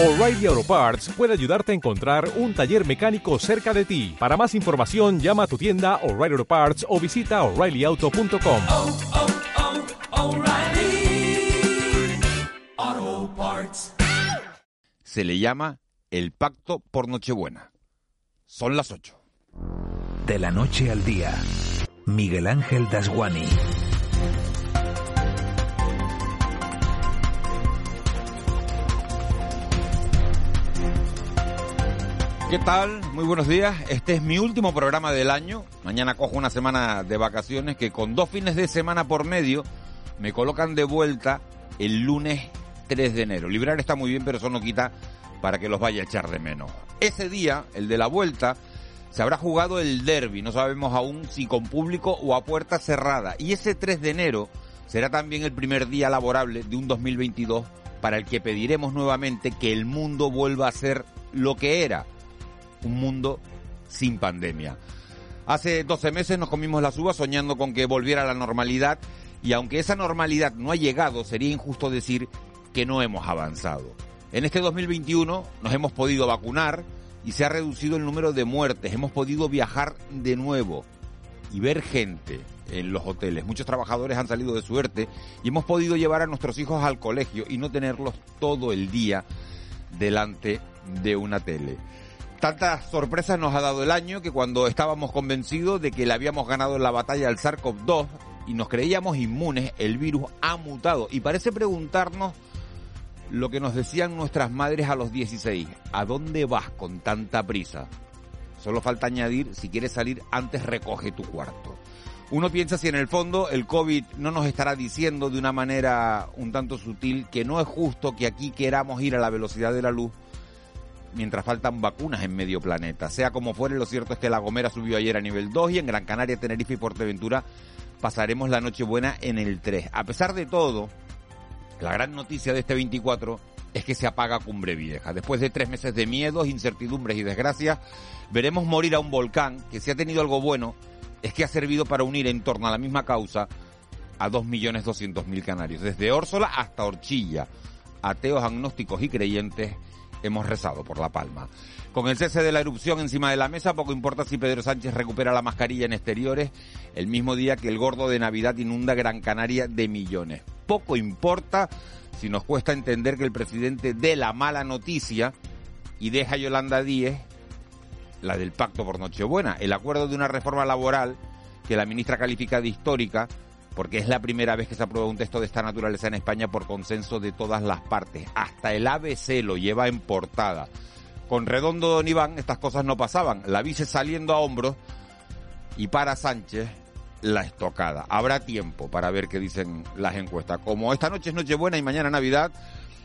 O'Reilly Auto Parts puede ayudarte a encontrar un taller mecánico cerca de ti. Para más información, llama a tu tienda O'Reilly Auto Parts o visita oreillyauto.com. oh, oh, O'Reilly Auto Parts. Se le llama el Pacto por Nochebuena. Son las 8. De la noche al día, Miguel Ángel Dasguani. ¿Qué tal? Muy buenos días. Este es mi último programa del año. Mañana cojo una semana de vacaciones que con dos fines de semana por medio me colocan de vuelta el lunes 3 de enero. Librar está muy bien, pero eso no quita para que los vaya a echar de menos. Ese día, el de la vuelta, se habrá jugado el derby. No sabemos aún si con público o a puerta cerrada. Y ese 3 de enero será también el primer día laborable de un 2022 para el que pediremos nuevamente que el mundo vuelva a ser lo que era un mundo sin pandemia. Hace 12 meses nos comimos las uvas soñando con que volviera a la normalidad y aunque esa normalidad no ha llegado, sería injusto decir que no hemos avanzado. En este 2021 nos hemos podido vacunar y se ha reducido el número de muertes, hemos podido viajar de nuevo y ver gente en los hoteles. Muchos trabajadores han salido de suerte y hemos podido llevar a nuestros hijos al colegio y no tenerlos todo el día delante de una tele. Tantas sorpresas nos ha dado el año que cuando estábamos convencidos de que le habíamos ganado la batalla al SARS-CoV-2 y nos creíamos inmunes, el virus ha mutado y parece preguntarnos lo que nos decían nuestras madres a los 16. ¿A dónde vas con tanta prisa? Solo falta añadir, si quieres salir, antes recoge tu cuarto. Uno piensa si en el fondo el COVID no nos estará diciendo de una manera un tanto sutil que no es justo que aquí queramos ir a la velocidad de la luz mientras faltan vacunas en medio planeta. Sea como fuere, lo cierto es que La Gomera subió ayer a nivel 2 y en Gran Canaria, Tenerife y Fuerteventura pasaremos la Nochebuena en el 3. A pesar de todo, la gran noticia de este 24 es que se apaga Cumbre Vieja. Después de tres meses de miedos, incertidumbres y desgracias, veremos morir a un volcán que si ha tenido algo bueno es que ha servido para unir en torno a la misma causa a 2.200.000 canarios, desde Órsola hasta Orchilla, ateos, agnósticos y creyentes hemos rezado por La Palma. Con el cese de la erupción encima de la mesa, poco importa si Pedro Sánchez recupera la mascarilla en exteriores el mismo día que el gordo de Navidad inunda Gran Canaria de millones. Poco importa si nos cuesta entender que el presidente dé la mala noticia y deja a Yolanda Díez la del pacto por Nochebuena, el acuerdo de una reforma laboral que la ministra califica de histórica porque es la primera vez que se aprueba un texto de esta naturaleza en España por consenso de todas las partes. Hasta el ABC lo lleva en portada. Con Redondo Don Iván estas cosas no pasaban. La vice saliendo a hombros y para Sánchez la estocada. Habrá tiempo para ver qué dicen las encuestas. Como esta noche es Nochebuena y mañana Navidad,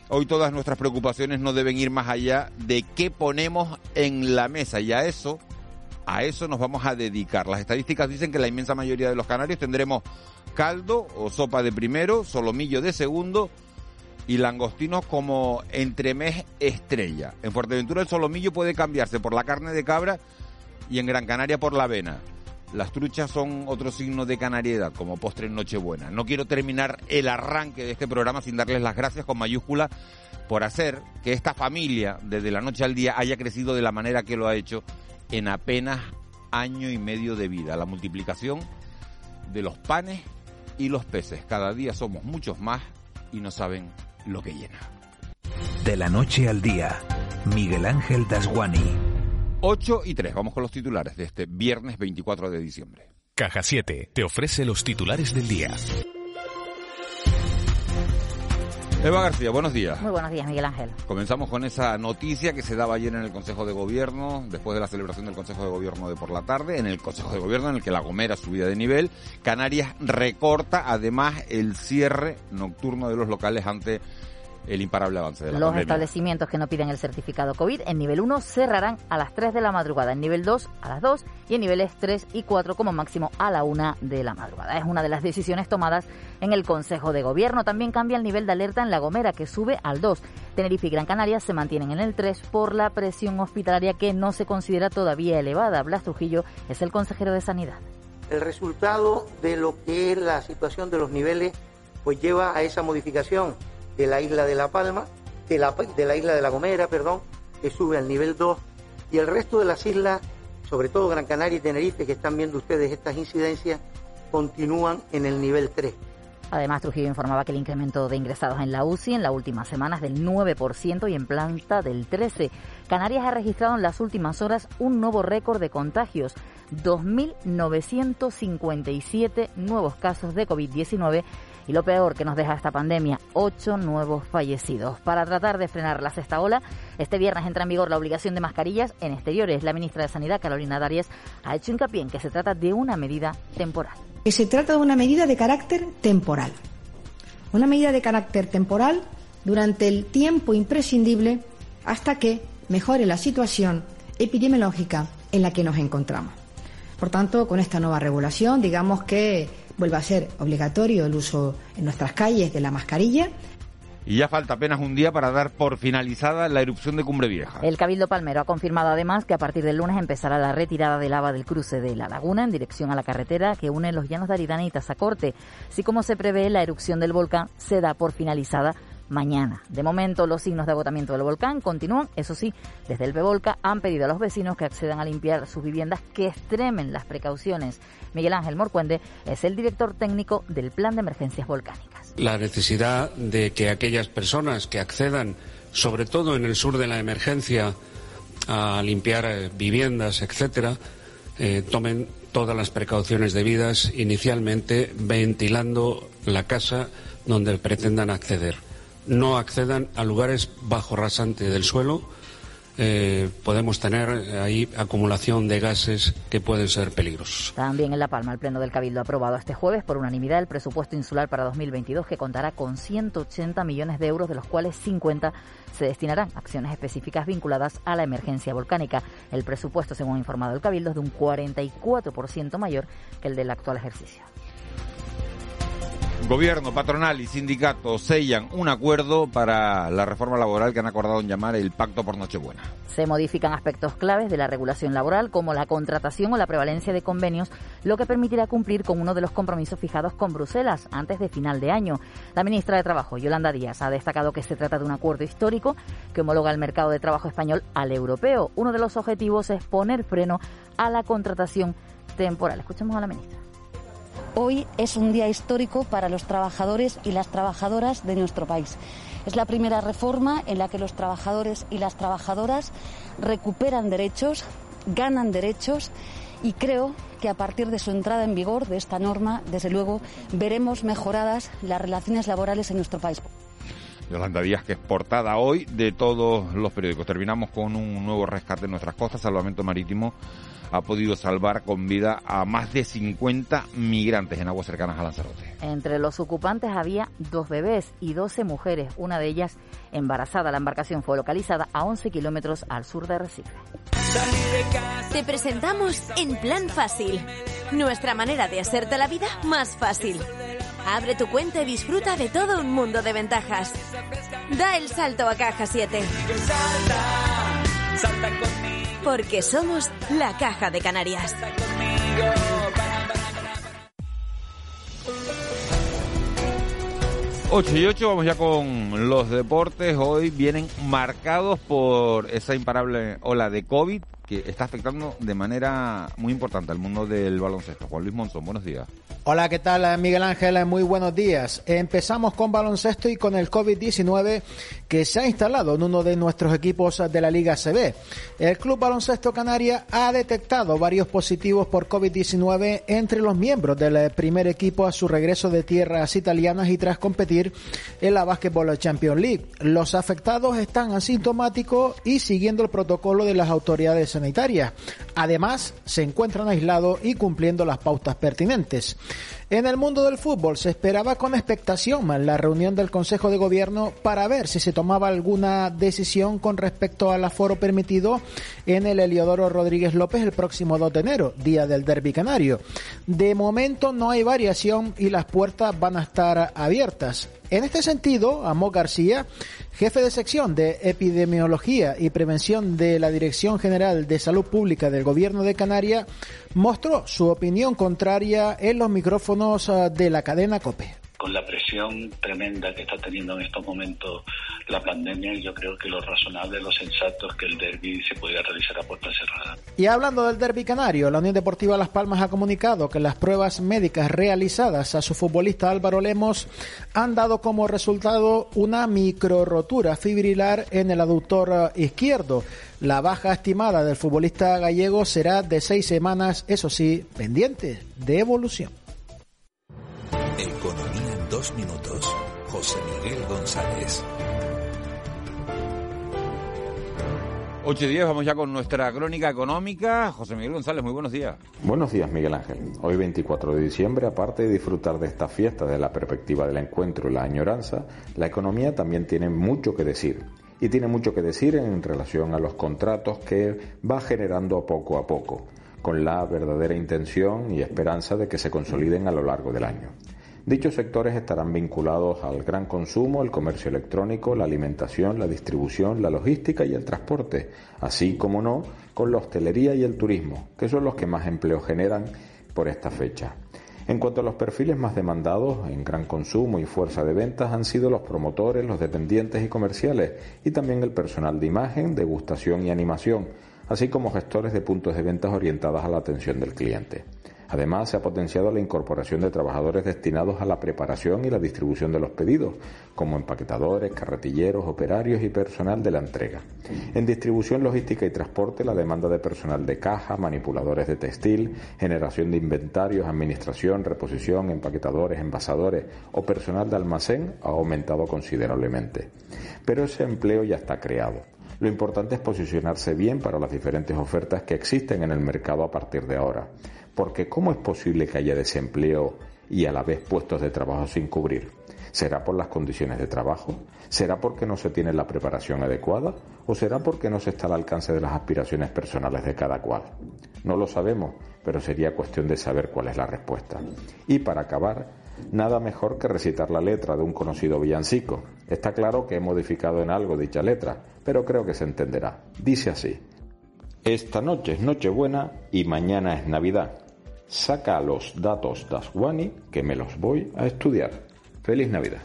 hoy todas nuestras preocupaciones no deben ir más allá de qué ponemos en la mesa y a eso, a eso nos vamos a dedicar. Las estadísticas dicen que la inmensa mayoría de los canarios tendremos caldo o sopa de primero, solomillo de segundo y langostinos como entremés estrella. En Fuerteventura el solomillo puede cambiarse por la carne de cabra y en Gran Canaria por la avena. Las truchas son otro signo de canariedad, como postre en Nochebuena. No quiero terminar el arranque de este programa sin darles las gracias con mayúscula por hacer que esta familia, desde la noche al día, haya crecido de la manera que lo ha hecho en apenas año y medio de vida. La multiplicación de los panes y los peces. Cada día somos muchos más y no saben lo que llena. De la noche al día, Miguel Ángel Dasguani. 8 y 3, vamos con los titulares de este viernes 24 de diciembre. Caja 7 te ofrece los titulares del día. Eva García, buenos días. Muy buenos días, Miguel Ángel. Comenzamos con esa noticia que se daba ayer en el Consejo de Gobierno, después de la celebración del Consejo de Gobierno de por la tarde, en el Consejo de Gobierno en el que la Gomera subía de nivel. Canarias recorta además el cierre nocturno de los locales ante el imparable avance de la Los pandemia. establecimientos que no piden el certificado COVID en nivel 1 cerrarán a las 3 de la madrugada, en nivel 2 a las 2 y en niveles 3 y 4 como máximo a la 1 de la madrugada. Es una de las decisiones tomadas en el Consejo de Gobierno. También cambia el nivel de alerta en La Gomera, que sube al 2. Tenerife y Gran Canaria se mantienen en el 3 por la presión hospitalaria que no se considera todavía elevada. Blas Trujillo es el consejero de Sanidad. El resultado de lo que es la situación de los niveles pues lleva a esa modificación de la isla de La Palma de la, de la isla de La Gomera, perdón, que sube al nivel 2, y el resto de las islas, sobre todo Gran Canaria y Tenerife, que están viendo ustedes estas incidencias, continúan en el nivel 3. Además, Trujillo informaba que el incremento de ingresados en la UCI en la última semana es del 9% y en planta del 13%. Canarias ha registrado en las últimas horas un nuevo récord de contagios, 2.957 nuevos casos de COVID-19 y lo peor que nos deja esta pandemia, ocho nuevos fallecidos. Para tratar de frenar la sexta ola, este viernes entra en vigor la obligación de mascarillas en exteriores. La ministra de Sanidad, Carolina Darias, ha hecho hincapié en que se trata de una medida temporal. Que se trata de una medida de carácter temporal. Una medida de carácter temporal durante el tiempo imprescindible hasta que mejore la situación epidemiológica en la que nos encontramos. Por tanto, con esta nueva regulación, digamos que vuelva a ser obligatorio el uso en nuestras calles de la mascarilla. Y ya falta apenas un día para dar por finalizada la erupción de Cumbre Vieja. El Cabildo Palmero ha confirmado además que a partir del lunes empezará la retirada de lava del cruce de la laguna en dirección a la carretera que une los llanos de Aridane y Tazacorte. Así como se prevé, la erupción del volcán se da por finalizada mañana. De momento, los signos de agotamiento del volcán continúan. Eso sí, desde el Bevolca han pedido a los vecinos que accedan a limpiar sus viviendas, que extremen las precauciones. Miguel Ángel Morcuende es el director técnico del Plan de Emergencias Volcánicas. La necesidad de que aquellas personas que accedan, sobre todo en el sur de la emergencia, a limpiar eh, viviendas, etcétera, eh, tomen todas las precauciones debidas, inicialmente ventilando la casa donde pretendan acceder no accedan a lugares bajo rasante del suelo, eh, podemos tener ahí acumulación de gases que pueden ser peligrosos. También en La Palma, el Pleno del Cabildo ha aprobado este jueves por unanimidad el presupuesto insular para 2022 que contará con 180 millones de euros, de los cuales 50 se destinarán a acciones específicas vinculadas a la emergencia volcánica. El presupuesto, según ha informado el Cabildo, es de un 44% mayor que el del actual ejercicio. Gobierno, patronal y sindicatos sellan un acuerdo para la reforma laboral que han acordado en llamar el Pacto por Nochebuena. Se modifican aspectos claves de la regulación laboral como la contratación o la prevalencia de convenios, lo que permitirá cumplir con uno de los compromisos fijados con Bruselas antes de final de año. La ministra de Trabajo, Yolanda Díaz, ha destacado que se trata de un acuerdo histórico que homologa el mercado de trabajo español al europeo. Uno de los objetivos es poner freno a la contratación temporal. Escuchemos a la ministra. Hoy es un día histórico para los trabajadores y las trabajadoras de nuestro país. Es la primera reforma en la que los trabajadores y las trabajadoras recuperan derechos, ganan derechos y creo que a partir de su entrada en vigor de esta norma, desde luego, veremos mejoradas las relaciones laborales en nuestro país. Yolanda Díaz, que es portada hoy de todos los periódicos. Terminamos con un nuevo rescate en nuestras costas, salvamento marítimo ha podido salvar con vida a más de 50 migrantes en aguas cercanas a Lanzarote. Entre los ocupantes había dos bebés y 12 mujeres, una de ellas embarazada. La embarcación fue localizada a 11 kilómetros al sur de Recife. Te presentamos En Plan Fácil, nuestra manera de hacerte la vida más fácil. Abre tu cuenta y disfruta de todo un mundo de ventajas. Da el salto a Caja 7. Porque somos la Caja de Canarias. Ocho y ocho, vamos ya con los deportes. Hoy vienen marcados por esa imparable ola de COVID que está afectando de manera muy importante al mundo del baloncesto. Juan Luis Monzón, buenos días. Hola, ¿qué tal Miguel Ángel? Muy buenos días. Empezamos con baloncesto y con el COVID-19 que se ha instalado en uno de nuestros equipos de la Liga CB. El Club Baloncesto Canaria ha detectado varios positivos por COVID-19 entre los miembros del primer equipo a su regreso de tierras italianas y tras competir en la Basketball Champions League. Los afectados están asintomáticos y siguiendo el protocolo de las autoridades sanitarias. Además, se encuentran aislados y cumpliendo las pautas pertinentes. En el mundo del fútbol se esperaba con expectación la reunión del Consejo de Gobierno para ver si se tomaba alguna decisión con respecto al aforo permitido en el Heliodoro Rodríguez López el próximo 2 de enero, día del Derby Canario. De momento no hay variación y las puertas van a estar abiertas. En este sentido, Amo García, jefe de sección de Epidemiología y Prevención de la Dirección General de Salud Pública del Gobierno de Canarias, mostró su opinión contraria en los micrófonos ah, de la cadena COPE con la presión tremenda que está teniendo en estos momentos la pandemia, yo creo que lo razonable, lo sensato es que el derby se pudiera realizar a puerta cerrada. Y hablando del derby canario, la Unión Deportiva Las Palmas ha comunicado que las pruebas médicas realizadas a su futbolista Álvaro Lemos han dado como resultado una micro rotura fibrilar en el aductor izquierdo. La baja estimada del futbolista gallego será de seis semanas, eso sí, pendiente de evolución. Dos minutos. José Miguel González. 8 y 10, vamos ya con nuestra crónica económica. José Miguel González, muy buenos días. Buenos días, Miguel Ángel. Hoy 24 de diciembre, aparte de disfrutar de esta fiesta desde la perspectiva del encuentro y la añoranza, la economía también tiene mucho que decir. Y tiene mucho que decir en relación a los contratos que va generando poco a poco, con la verdadera intención y esperanza de que se consoliden a lo largo del año. Dichos sectores estarán vinculados al gran consumo, el comercio electrónico, la alimentación, la distribución, la logística y el transporte, así como no con la hostelería y el turismo, que son los que más empleo generan por esta fecha. En cuanto a los perfiles más demandados en gran consumo y fuerza de ventas han sido los promotores, los dependientes y comerciales, y también el personal de imagen, degustación y animación, así como gestores de puntos de ventas orientadas a la atención del cliente. Además, se ha potenciado la incorporación de trabajadores destinados a la preparación y la distribución de los pedidos, como empaquetadores, carretilleros, operarios y personal de la entrega. En distribución, logística y transporte, la demanda de personal de caja, manipuladores de textil, generación de inventarios, administración, reposición, empaquetadores, envasadores o personal de almacén ha aumentado considerablemente. Pero ese empleo ya está creado. Lo importante es posicionarse bien para las diferentes ofertas que existen en el mercado a partir de ahora. Porque ¿cómo es posible que haya desempleo y a la vez puestos de trabajo sin cubrir? ¿Será por las condiciones de trabajo? ¿Será porque no se tiene la preparación adecuada? ¿O será porque no se está al alcance de las aspiraciones personales de cada cual? No lo sabemos, pero sería cuestión de saber cuál es la respuesta. Y para acabar, nada mejor que recitar la letra de un conocido villancico. Está claro que he modificado en algo dicha letra, pero creo que se entenderá. Dice así. Esta noche es Nochebuena y mañana es Navidad. Saca los datos Daswani que me los voy a estudiar. Feliz Navidad.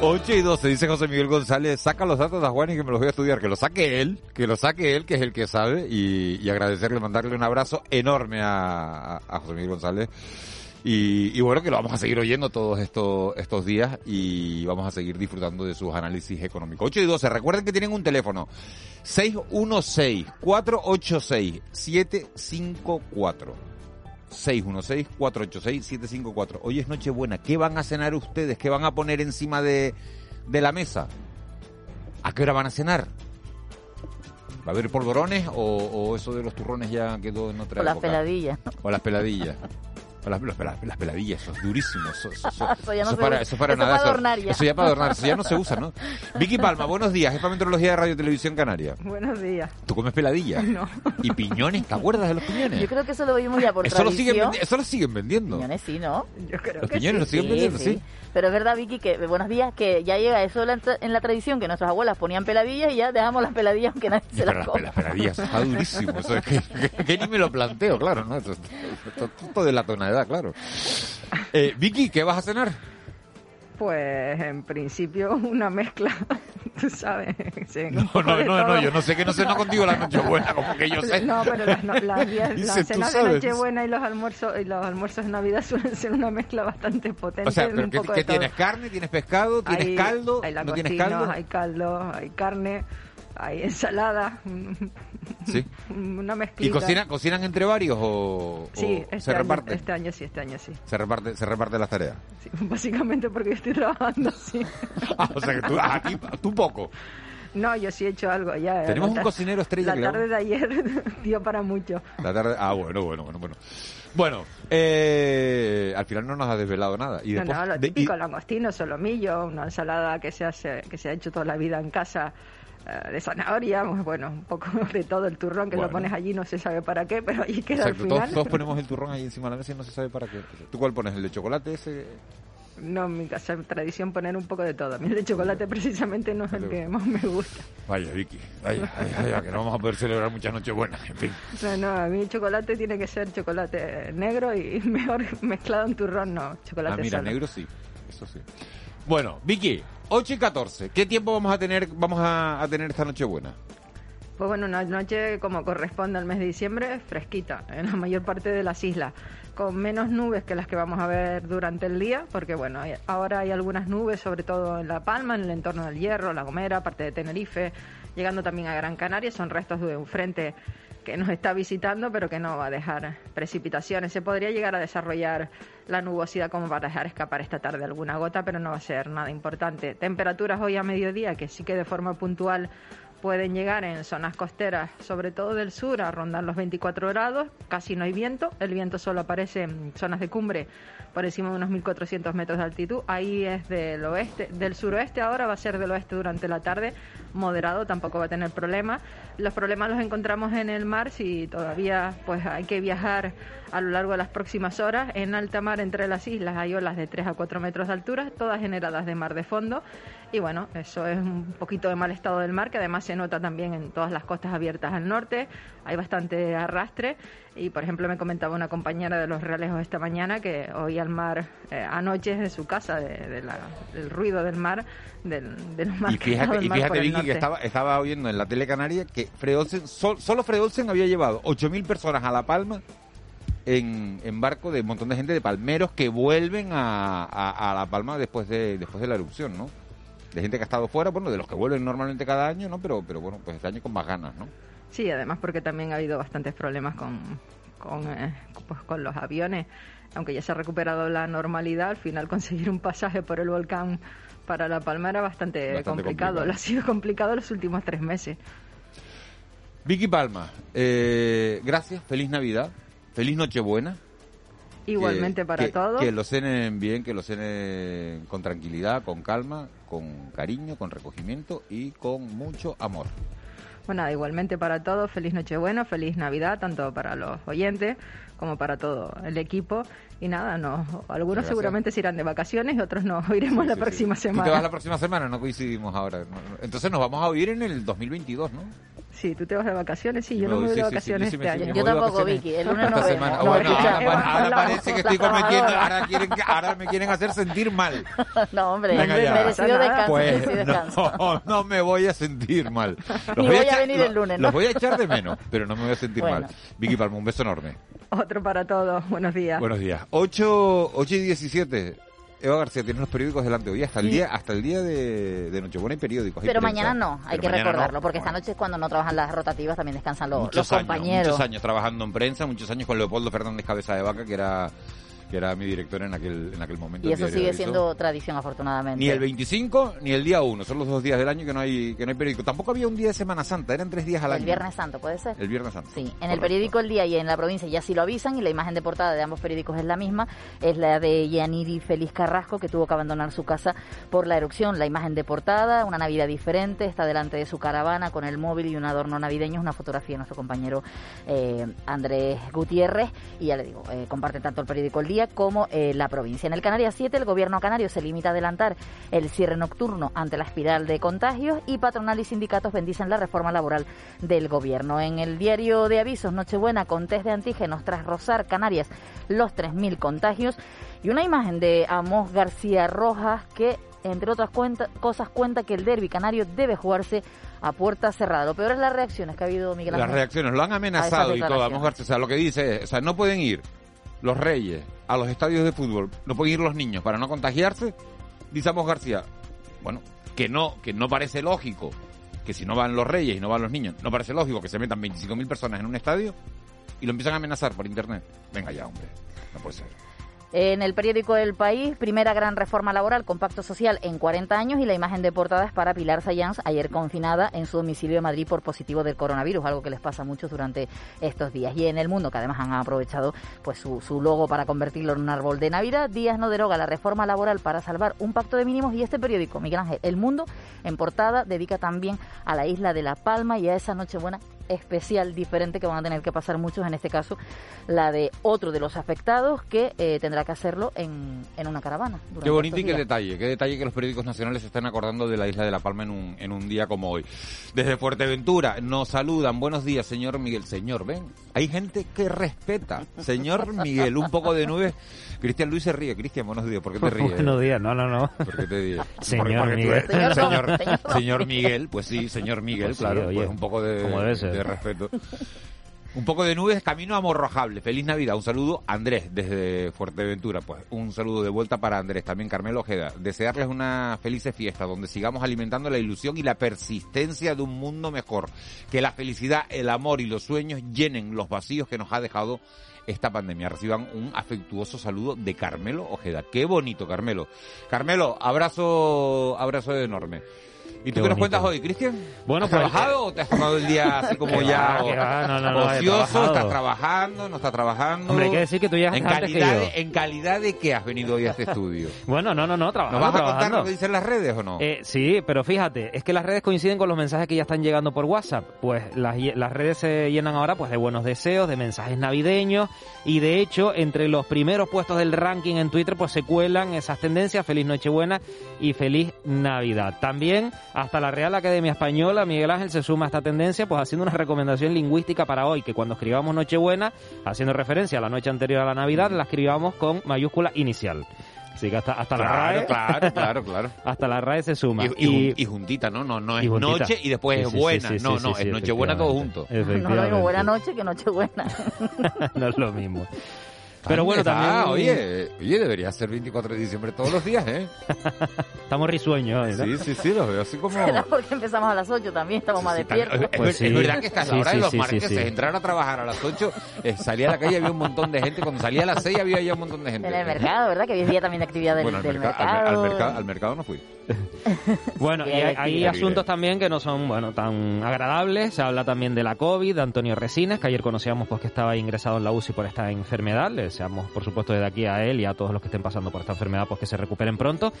8 y 12, dice José Miguel González, saca los datos de Juan que me los voy a estudiar, que lo saque él, que lo saque él, que es el que sabe, y, agradecerle, mandarle un abrazo enorme a José Miguel González. Y, y, bueno, que lo vamos a seguir oyendo todos estos, estos días y vamos a seguir disfrutando de sus análisis económicos. 8 y 12, recuerden que tienen un teléfono 616-486-754. 616-486-754. Hoy es Nochebuena. ¿Qué van a cenar ustedes? ¿Qué van a poner encima de, de la mesa? ¿A qué hora van a cenar? ¿Va a haber polvorones o, o eso de los turrones ya quedó en otra o época? las peladillas. O las peladillas. Las, las, las, peladillas, eso es durísimo. Eso, eso, eso, Eso ya no eso para, eso para Eso nada. para eso- adornar ya. Eso ya para adornar, eso ya no se usa, ¿no? Vicky Palma, buenos días. Jefa de Meteorología de Radio y Televisión Canaria. Buenos días. ¿Tú comes peladilla? No. ¿Y piñones? ¿Te acuerdas de los piñones? Yo creo que eso lo vimos ya por Eso lo, siguen, eso lo siguen vendiendo. Piñones sí, ¿no? Yo creo Los piñones los siguen vendiendo, sí. Pero es verdad, Vicky, que buenos días, que ya llega eso en la, en la tradición, que nuestras abuelas ponían peladillas y ya dejamos las peladillas aunque nadie se las coma. las peladillas, está durísimo. Eso es que, que- que ni me lo planteo, claro, ¿no? Esto- esto de la tonalidad, claro. Eh, Vicky, ¿qué vas a cenar? Pues en principio una mezcla, tú sabes. sí, No, no, no, no, yo no sé que no ceno contigo la Nochebuena, como que yo sé. No, pero las, no- las, tú cenas de. Nochebuena y los almuerzos y los almuerzos de Navidad suelen ser una mezcla bastante potente. O sea, ¿pero un qué, poco qué tienes? ¿Carne? ¿Tienes pescado? ¿Tienes Hay- caldo? Hay ¿No tienes caldo? hay caldo, hay carne, hay ensalada, Sí. una ¿Y mezclita. cocinan, cocinan entre varios o, Sí, o este se año, reparte? este año sí, este año sí. Se reparte, se reparte las tareas. Sí, Básicamente porque yo estoy trabajando así. Ah, o sea que tú, ah, ti- tú poco. No, yo sí he hecho algo ya. eh, Tenemos un cocinero estrella La que tarde de ayer dio para mucho. La tarde, ah, bueno, bueno, bueno, bueno. Bueno, eh, al final no nos ha desvelado nada. Y No, después, no, lo de- y- típico, langostino, solomillo, una ensalada que se hace, que se ha hecho toda la vida en casa de zanahoria, bueno, un poco de todo el turrón que Bueno. lo pones allí, no se sabe para qué, pero allí queda Exacto, al todos, final. todos ponemos el turrón ahí encima de la mesa y no se sabe para qué. ¿Tú cuál pones? ¿El de chocolate ese? No, en mi casa es tradición poner un poco de todo. A mí el de chocolate precisamente no es el que más me gusta. Vaya, Vicky, vaya, vaya, vaya, que no vamos a poder celebrar muchas noches buenas, en fin. No, no, a mí el chocolate tiene que ser chocolate negro y mejor mezclado en turrón, no, chocolate Ah, mira, solo. negro sí, eso sí. Bueno, Vicky, 8 y 14, ¿qué tiempo vamos a tener vamos a, a tener esta noche buena? Pues bueno, una noche como corresponde al mes de diciembre, fresquita en la mayor parte de las islas, con menos nubes que las que vamos a ver durante el día, porque bueno, ahora hay algunas nubes, sobre todo en La Palma, en el entorno del Hierro, La Gomera, parte de Tenerife, llegando también a Gran Canaria, son restos de un frente que nos está visitando, pero que no va a dejar precipitaciones. Se podría llegar a desarrollar la nubosidad como para dejar escapar esta tarde alguna gota, pero no va a ser nada importante. Temperaturas hoy a mediodía que sí que de forma puntual pueden llegar en zonas costeras, sobre todo del sur, a rondar los 24 grados. Casi no hay viento. El viento solo aparece en zonas de cumbre por encima de unos 1.400 metros de altitud. Ahí es del oeste, del suroeste ahora va a ser del oeste durante la tarde. Moderado, tampoco va a tener problemas. Los problemas los encontramos en el mar si todavía pues hay que viajar a lo largo de las próximas horas. En alta mar entre las islas hay olas de 3 a 4 metros de altura, todas generadas de mar de fondo. Y bueno, eso es un poquito de mal estado del mar, que además se nota también en todas las costas abiertas al norte. Hay bastante arrastre. Y por ejemplo, me comentaba una compañera de los Realejos esta mañana que oía el mar eh, anoche desde su casa, de, de la- del ruido del mar, del, de mal Y fíjate, y mar fíjate Vicky, que estaba, estaba oyendo en la tele canaria que Fred Olsen, sol- solo Fred Olsen había llevado 8.000 personas a La Palma en, en barco de un montón de gente de palmeros que vuelven a, a- a La Palma después de, después de la erupción, ¿no? De gente que ha estado fuera, bueno, de los que vuelven normalmente cada año, ¿no? Pero, pero bueno, pues este año con más ganas, ¿no? Sí, además porque también ha habido bastantes problemas con, con, eh, pues, con los aviones. Aunque ya se ha recuperado la normalidad, al final conseguir un pasaje por el volcán para La Palma era bastante, Bastante complicado. complicado. Lo ha sido complicado los últimos tres meses. Vicky Palma, eh, gracias, feliz Navidad, feliz Nochebuena. Igualmente Que- para que- todos. Que lo cenen bien, que lo cenen con tranquilidad, con calma, con cariño, con recogimiento y con mucho amor. Bueno, igualmente para todos, feliz Nochebuena, feliz Navidad, tanto para los oyentes como para todo el equipo. Y nada, no, algunos Gracias. seguramente se irán de vacaciones y otros nos oiremos la próxima Tú semana. te vas la próxima semana, no coincidimos ahora. No, no. Entonces nos vamos a oír en el 2022, ¿no? Sí, tú te vas de vacaciones, sí, yo Me no me voy, de sí, sí, sí, vacaciones yo sí me- este sí, año. de vacaciones Vicky, el lunes semana. vemos. Ah, bueno, No, ahora, ahora hablamos parece que estoy cometiendo, ahora, quieren, ahora me quieren hacer sentir mal. No, hombre, Venga ya. merecido descanso, Pues descanso. no, no me voy a sentir mal. Los Ni voy a echar- venir el lunes, ¿no? Los voy a echar de menos, pero no me voy a sentir Bueno. mal. Vicky Palma, un beso enorme. Otro para todos, buenos días. Buenos días. 8, 8 y 17. Eva García, tienes los periódicos delante hoy. Hasta el día, hasta el día de, de Nochebuena hay periódicos. hay Pero prensa. mañana no, hay Pero que no. recordarlo, porque esta noche es cuando no trabajan las rotativas, también descansan los, los muchos años, compañeros. muchos años trabajando en prensa, muchos años con Leopoldo Fernández Cabeza de Vaca, que era que era mi director en aquel en aquel momento. Y eso sigue siendo tradición, afortunadamente. Ni el 25 ni el día 1, son los dos días del año que no hay que no hay periódico. Tampoco había un día de Semana Santa, eran tres días al año. El Viernes Santo, ¿puede ser? El Viernes Santo. Sí, en el periódico El Día y en la provincia ya sí lo avisan y la imagen de portada de ambos periódicos es la misma, es la de Yaniri Feliz Carrasco que tuvo que abandonar su casa por la erupción. La imagen de portada, una Navidad diferente, está delante de su caravana con el móvil y un adorno navideño, es una fotografía de nuestro compañero eh, Andrés Gutiérrez y ya le digo, eh, comparten tanto el periódico El Día como eh, la provincia. En el Canarias 7 el gobierno canario se limita a adelantar el cierre nocturno ante la espiral de contagios y patronal y sindicatos bendicen la reforma laboral del gobierno. En el diario de avisos Nochebuena con test de antígenos tras rozar Canarias los 3.000 contagios y una imagen de Amos García Rojas que entre otras cuenta- cosas cuenta que el derby canario debe jugarse a puerta cerrada. Lo peor es las reacciones que ha habido Miguel Las Ángel. reacciones lo han amenazado y todo. Vamos a o sea, lo que dice es, o sea, no pueden ir los reyes a los estadios de fútbol, no pueden ir los niños para no contagiarse. Dice Amos García, bueno, que no, que no parece lógico que si no van los reyes y no van los niños, no parece lógico que se metan 25.000 personas en un estadio y lo empiezan a amenazar por internet. Venga ya, hombre, no puede ser. En el periódico El País, primera gran reforma laboral con pacto social en 40 años y la imagen de portada es para Pilar Sayans, ayer confinada en su domicilio de Madrid por positivo del coronavirus, algo que les pasa a muchos durante estos días. Y en el mundo, que además han aprovechado pues su, su logo para convertirlo en un árbol de Navidad, Díaz no deroga la reforma laboral para salvar un pacto de mínimos y este periódico, Miguel Ángel, El Mundo, en portada, dedica también a la isla de La Palma y a esa Nochebuena especial, diferente, que van a tener que pasar muchos, en este caso la de otro de los afectados que eh, tendrá que hacerlo en, en una caravana. Qué bonito y qué detalle, qué detalle que los periódicos nacionales se están acordando de la isla de La Palma en un, en un día como hoy. Desde Fuerteventura nos saludan, buenos días señor Miguel. Señor, ven, hay gente que respeta. Señor Miguel, un poco de nubes. Cristian Luis se ríe. Cristian, buenos días, ¿por qué te ríes? Buenos días, no, no, no. ¿Por qué te ríes? Señor Porque Miguel. eres- Señor señor, Miguel, pues sí, señor Miguel, Pues sí, claro, oye, pues un poco de, de respeto. Un poco de nubes, camino amorrojable. Feliz Navidad. Un saludo, Andrés, desde Fuerteventura. Pues un saludo de vuelta para Andrés, también Carmelo Ojeda. Desearles una feliz fiesta donde sigamos alimentando la ilusión y la persistencia de un mundo mejor. Que la felicidad, el amor y los sueños llenen los vacíos que nos ha dejado esta pandemia. Reciban un afectuoso saludo de Carmelo Ojeda. Qué bonito, Carmelo. Carmelo, abrazo, abrazo enorme. ¿Y tú Qué qué nos cuentas hoy, Cristian? Bueno, ¿Has pues, trabajado o te has tomado el día así como ya va, no, no, no, he ocioso? ¿Estás trabajando? ¿No estás trabajando? Hombre, hay que decir que tú llegas en que calidad, de, ¿En calidad de qué has venido hoy a este estudio? Bueno, no, no, no, ¿Nos trabajando, vas a contar lo que dicen las redes o no? Eh, sí, pero fíjate, es que las redes coinciden con los mensajes que ya están llegando por WhatsApp. Pues las, las redes se llenan ahora pues de buenos deseos, de mensajes navideños y de hecho entre los primeros puestos del ranking en Twitter pues se cuelan esas tendencias, feliz Nochebuena y feliz Navidad. También hasta la Real Academia Española, Miguel Ángel se suma a esta tendencia pues haciendo una recomendación lingüística para hoy, que cuando escribamos Nochebuena, haciendo referencia a la noche anterior a la Navidad, la escribamos con mayúscula inicial. Así que hasta, hasta la Claro, RAE... claro, claro, claro. Hasta la RAE se suma. Y, y jun- y juntita, ¿no? No, no es noche y después Sí, es buena. sí, sí, no, sí, no, sí, es Nochebuena todo junto. No es lo mismo buena noche que noche buena. no es lo mismo. Pero bueno, Ah, también... oye, oye, debería ser 24 de diciembre todos los días, ¿eh? Estamos risueños hoy, ¿no? Sí, sí, sí, los veo así como... Será porque empezamos a las 8 también, estamos más despiertos. Es, Pues es sí. verdad que esta es la Sí, hora sí, de los marqueses. sí. Entrar a trabajar a las 8, eh, salir a la calle había un montón de gente. Cuando salía a las 6 había ya un montón de gente. En el mercado, ¿verdad? Que hoy día también de actividad del, Bueno, al, del mercado. al mercado, al mercado no fui. Bueno, y hay, asuntos también que no son, bueno, tan agradables. Se habla también de la COVID, de Antonio Resines, que ayer conocíamos pues que estaba ingresado en la UCI por esta enfermedad. Le deseamos, por supuesto, desde aquí a él y a todos los que estén pasando por esta enfermedad, pues que se recuperen pronto.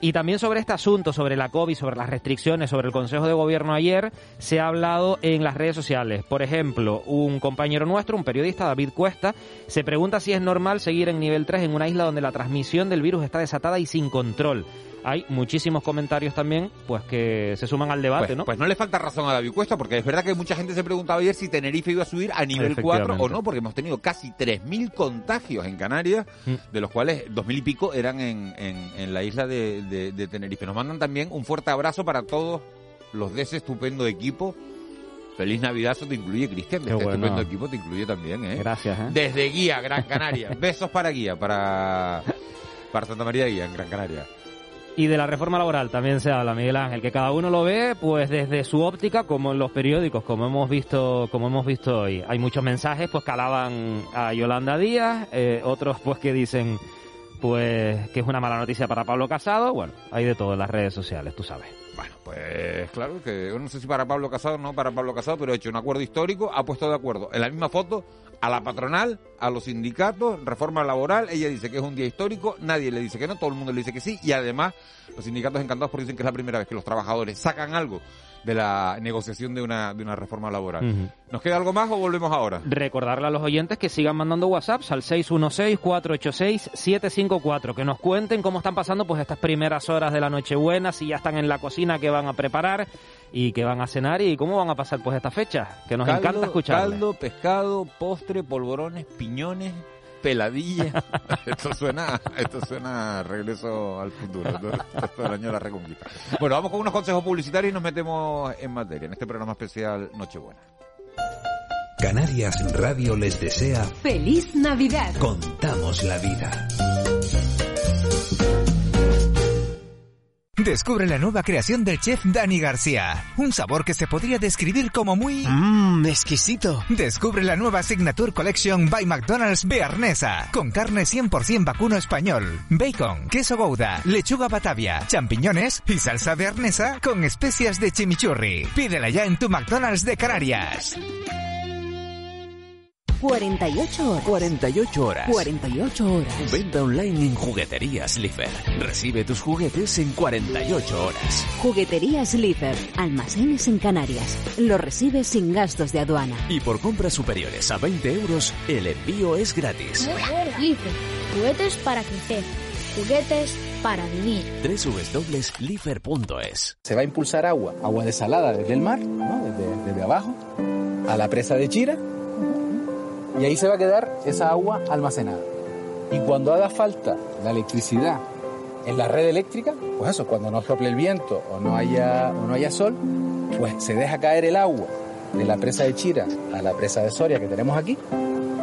Y también sobre este asunto, sobre la COVID, sobre las restricciones, sobre el Consejo de Gobierno ayer, se ha hablado en las redes sociales. Por ejemplo, un compañero nuestro, un periodista, David Cuesta, se pregunta si es normal seguir en nivel 3 en una isla donde la transmisión del virus está desatada y sin control. Hay muchísimos comentarios también, pues que se suman al debate, Pues, ¿no? pues no le falta razón a David Cuesta, porque es verdad que mucha gente se preguntaba ayer si Tenerife iba a subir a nivel 4 o no, porque hemos tenido casi 3.000 contagios en Canarias, Mm. de los cuales 2.000 y pico eran en, en- en la isla de, de- de Tenerife. Nos mandan también un fuerte abrazo para todos los de ese estupendo equipo. Feliz Navidad, eso te incluye, Cristian. Este bueno. estupendo equipo te incluye también, ¿eh? Gracias, ¿eh? Desde Guía, Gran Canaria. Besos para Guía, para, para Santa María de Guía, en Gran Canaria. Y de la reforma laboral también se habla, Miguel Ángel, que cada uno lo ve pues desde su óptica, como en los periódicos, como hemos visto, como hemos visto hoy. Hay muchos mensajes pues que alaban a Yolanda Díaz, eh, otros pues que dicen pues que es una mala noticia para Pablo Casado. Bueno, hay de todo en las redes sociales, tú sabes. Bueno, pues claro que yo no sé si para Pablo Casado no para Pablo Casado, pero ha hecho un acuerdo histórico, ha puesto de acuerdo en la misma foto a la patronal, a los sindicatos, reforma laboral, ella dice que es un día histórico, nadie le dice que no, todo el mundo le dice que sí, y además los sindicatos encantados porque dicen que es la primera vez que los trabajadores sacan algo de la negociación de una, de una reforma laboral. ¿Nos queda algo más o volvemos ahora? Recordarle a los oyentes que sigan mandando WhatsApps al 616-486-754, que nos cuenten cómo están pasando pues estas primeras horas de la Nochebuena, si ya están en la cocina, qué van a preparar y qué van a cenar y cómo van a pasar pues esta fecha, que nos Caldo, encanta escucharles. Caldo, pescado, postre, polvorones, piñones, peladillas. esto suena, esto suena a regreso al futuro. Esto, esto es el año de la reconquista. Bueno, vamos con unos consejos publicitarios y nos metemos en materia en este programa especial Nochebuena. Canarias Radio les desea ¡Feliz Navidad! Contamos la vida. Descubre la nueva creación del chef Dani García. Un sabor que se podría describir como muy... Mmm, exquisito. Descubre la nueva Signature Collection by McDonald's Bearnesa. Con carne 100% vacuno español, bacon, queso gouda, lechuga batavia, champiñones y salsa bearnesa con especias de chimichurri. Pídela ya en tu McDonald's de Canarias. 48 horas. 48 horas. 48 horas. Venta online en Jugueterías Lifer. Recibe tus juguetes en 48 horas. Jugueterías Lifer. Almacenes en Canarias. Lo recibes sin gastos de aduana. Y por compras superiores a 20 euros, el envío es gratis. Lifer. Juguetes para crecer. Juguetes para vivir. www.lifer.es Se va a impulsar agua, agua desalada desde el mar, ¿no? desde, desde abajo, a la presa de Chira, y ahí se va a quedar esa agua almacenada. Y cuando haga falta la electricidad en la red eléctrica, pues eso, cuando no sople el viento o no haya, o no haya sol, pues se deja caer el agua de la presa de Chira a la presa de Soria que tenemos aquí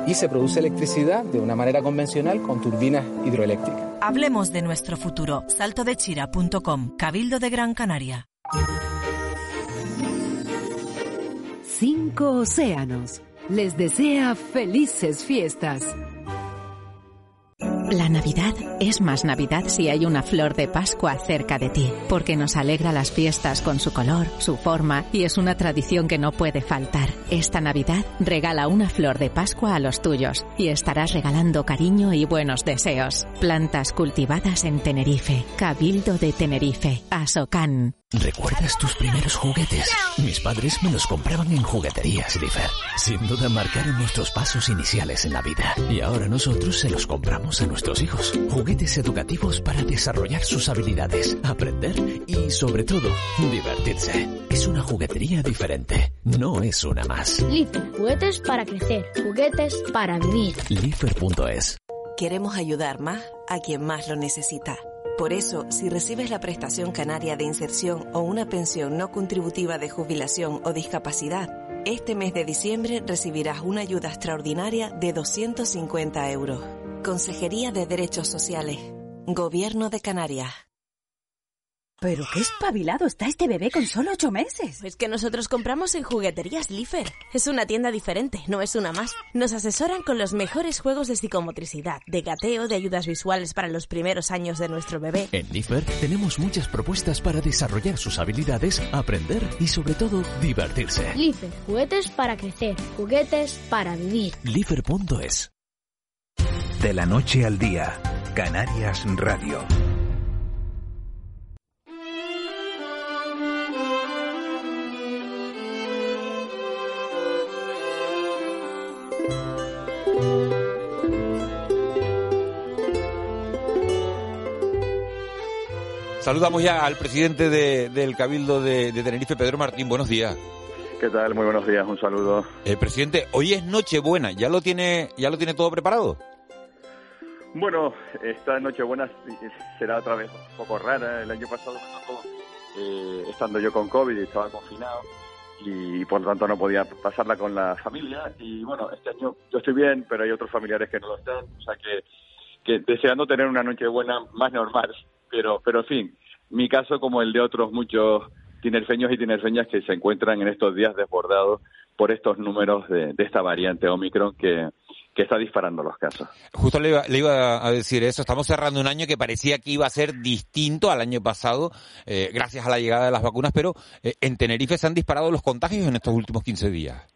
y se produce electricidad de una manera convencional con turbinas hidroeléctricas. Hablemos de nuestro futuro. Saltodechira.com, Cabildo de Gran Canaria. Cinco océanos. Les desea felices fiestas. La Navidad es más Navidad si hay una flor de Pascua cerca de ti, porque nos alegra las fiestas con su color, su forma y es una tradición que no puede faltar. Esta Navidad regala una flor de Pascua a los tuyos y estarás regalando cariño y buenos deseos. Plantas cultivadas en Tenerife, Cabildo de Tenerife, Asocan. ¿Recuerdas tus primeros juguetes? Mis padres me los compraban en jugueterías Lifer. Sin duda marcaron nuestros pasos iniciales en la vida. Y ahora nosotros se los compramos a nuestros hijos. Juguetes educativos para desarrollar sus habilidades, aprender y, sobre todo, divertirse. Es una juguetería diferente. No es una más. Lifer. Juguetes para crecer. Juguetes para vivir. Lifer.es Queremos ayudar más a quien más lo necesita. Por eso, si recibes la prestación canaria de inserción o una pensión no contributiva de jubilación o discapacidad, este mes de diciembre recibirás una ayuda extraordinaria de 250 euros. Consejería de Derechos Sociales. Gobierno de Canarias. Pero qué espabilado está este bebé con solo ocho meses. Es que nosotros compramos en Jugueterías Lifer. Es una tienda diferente, no es una más. Nos asesoran con los mejores juegos de psicomotricidad, de gateo, de ayudas visuales para los primeros años de nuestro bebé. En Lifer tenemos muchas propuestas para desarrollar sus habilidades, aprender y sobre todo divertirse. Lifer. Juguetes para crecer. Juguetes para vivir. Lifer.es De la noche al día, Canarias Radio. Saludamos ya al presidente de- del Cabildo de, de Tenerife, Pedro Martín. Buenos días. ¿Qué tal? Muy buenos días, un saludo. Eh, presidente, hoy es Nochebuena. ¿Ya lo tiene, ya lo tiene todo preparado? Bueno, esta Nochebuena será otra vez un poco rara. El año pasado me tocó eh, estando yo con COVID y estaba confinado y por lo tanto no podía pasarla con la familia. Y bueno, este año yo estoy bien, pero hay otros familiares que no lo están. O sea que, que deseando tener una Nochebuena más normal. Pero, pero en fin, mi caso como el de otros muchos tinerfeños y tinerfeñas que se encuentran en estos días desbordados por estos números de, de esta variante Omicron que, que está disparando los casos. Justo le iba, le iba a decir eso. Estamos cerrando un año que parecía que iba a ser distinto al año pasado, eh, gracias a la llegada de las vacunas, pero eh, en Tenerife se han disparado los contagios en estos últimos 15 días.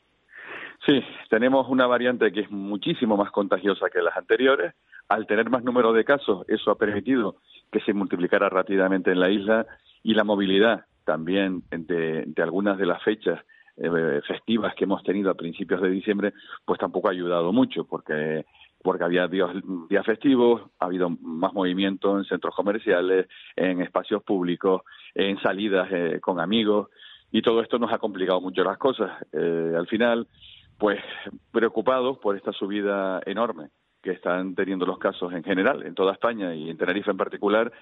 Sí, tenemos una variante que es muchísimo más contagiosa que las anteriores. Al tener más número de casos, eso ha permitido que se multiplicara rápidamente en la isla y la movilidad también de, algunas de las fechas eh, festivas que hemos tenido a principios de diciembre, pues tampoco ha ayudado mucho porque porque había días, días festivos, ha habido más movimiento en centros comerciales, en espacios públicos, en salidas eh, con amigos y todo esto nos ha complicado mucho las cosas. Eh, al final, pues preocupados por esta subida enorme que están teniendo los casos en general, en toda España y en Tenerife en particular,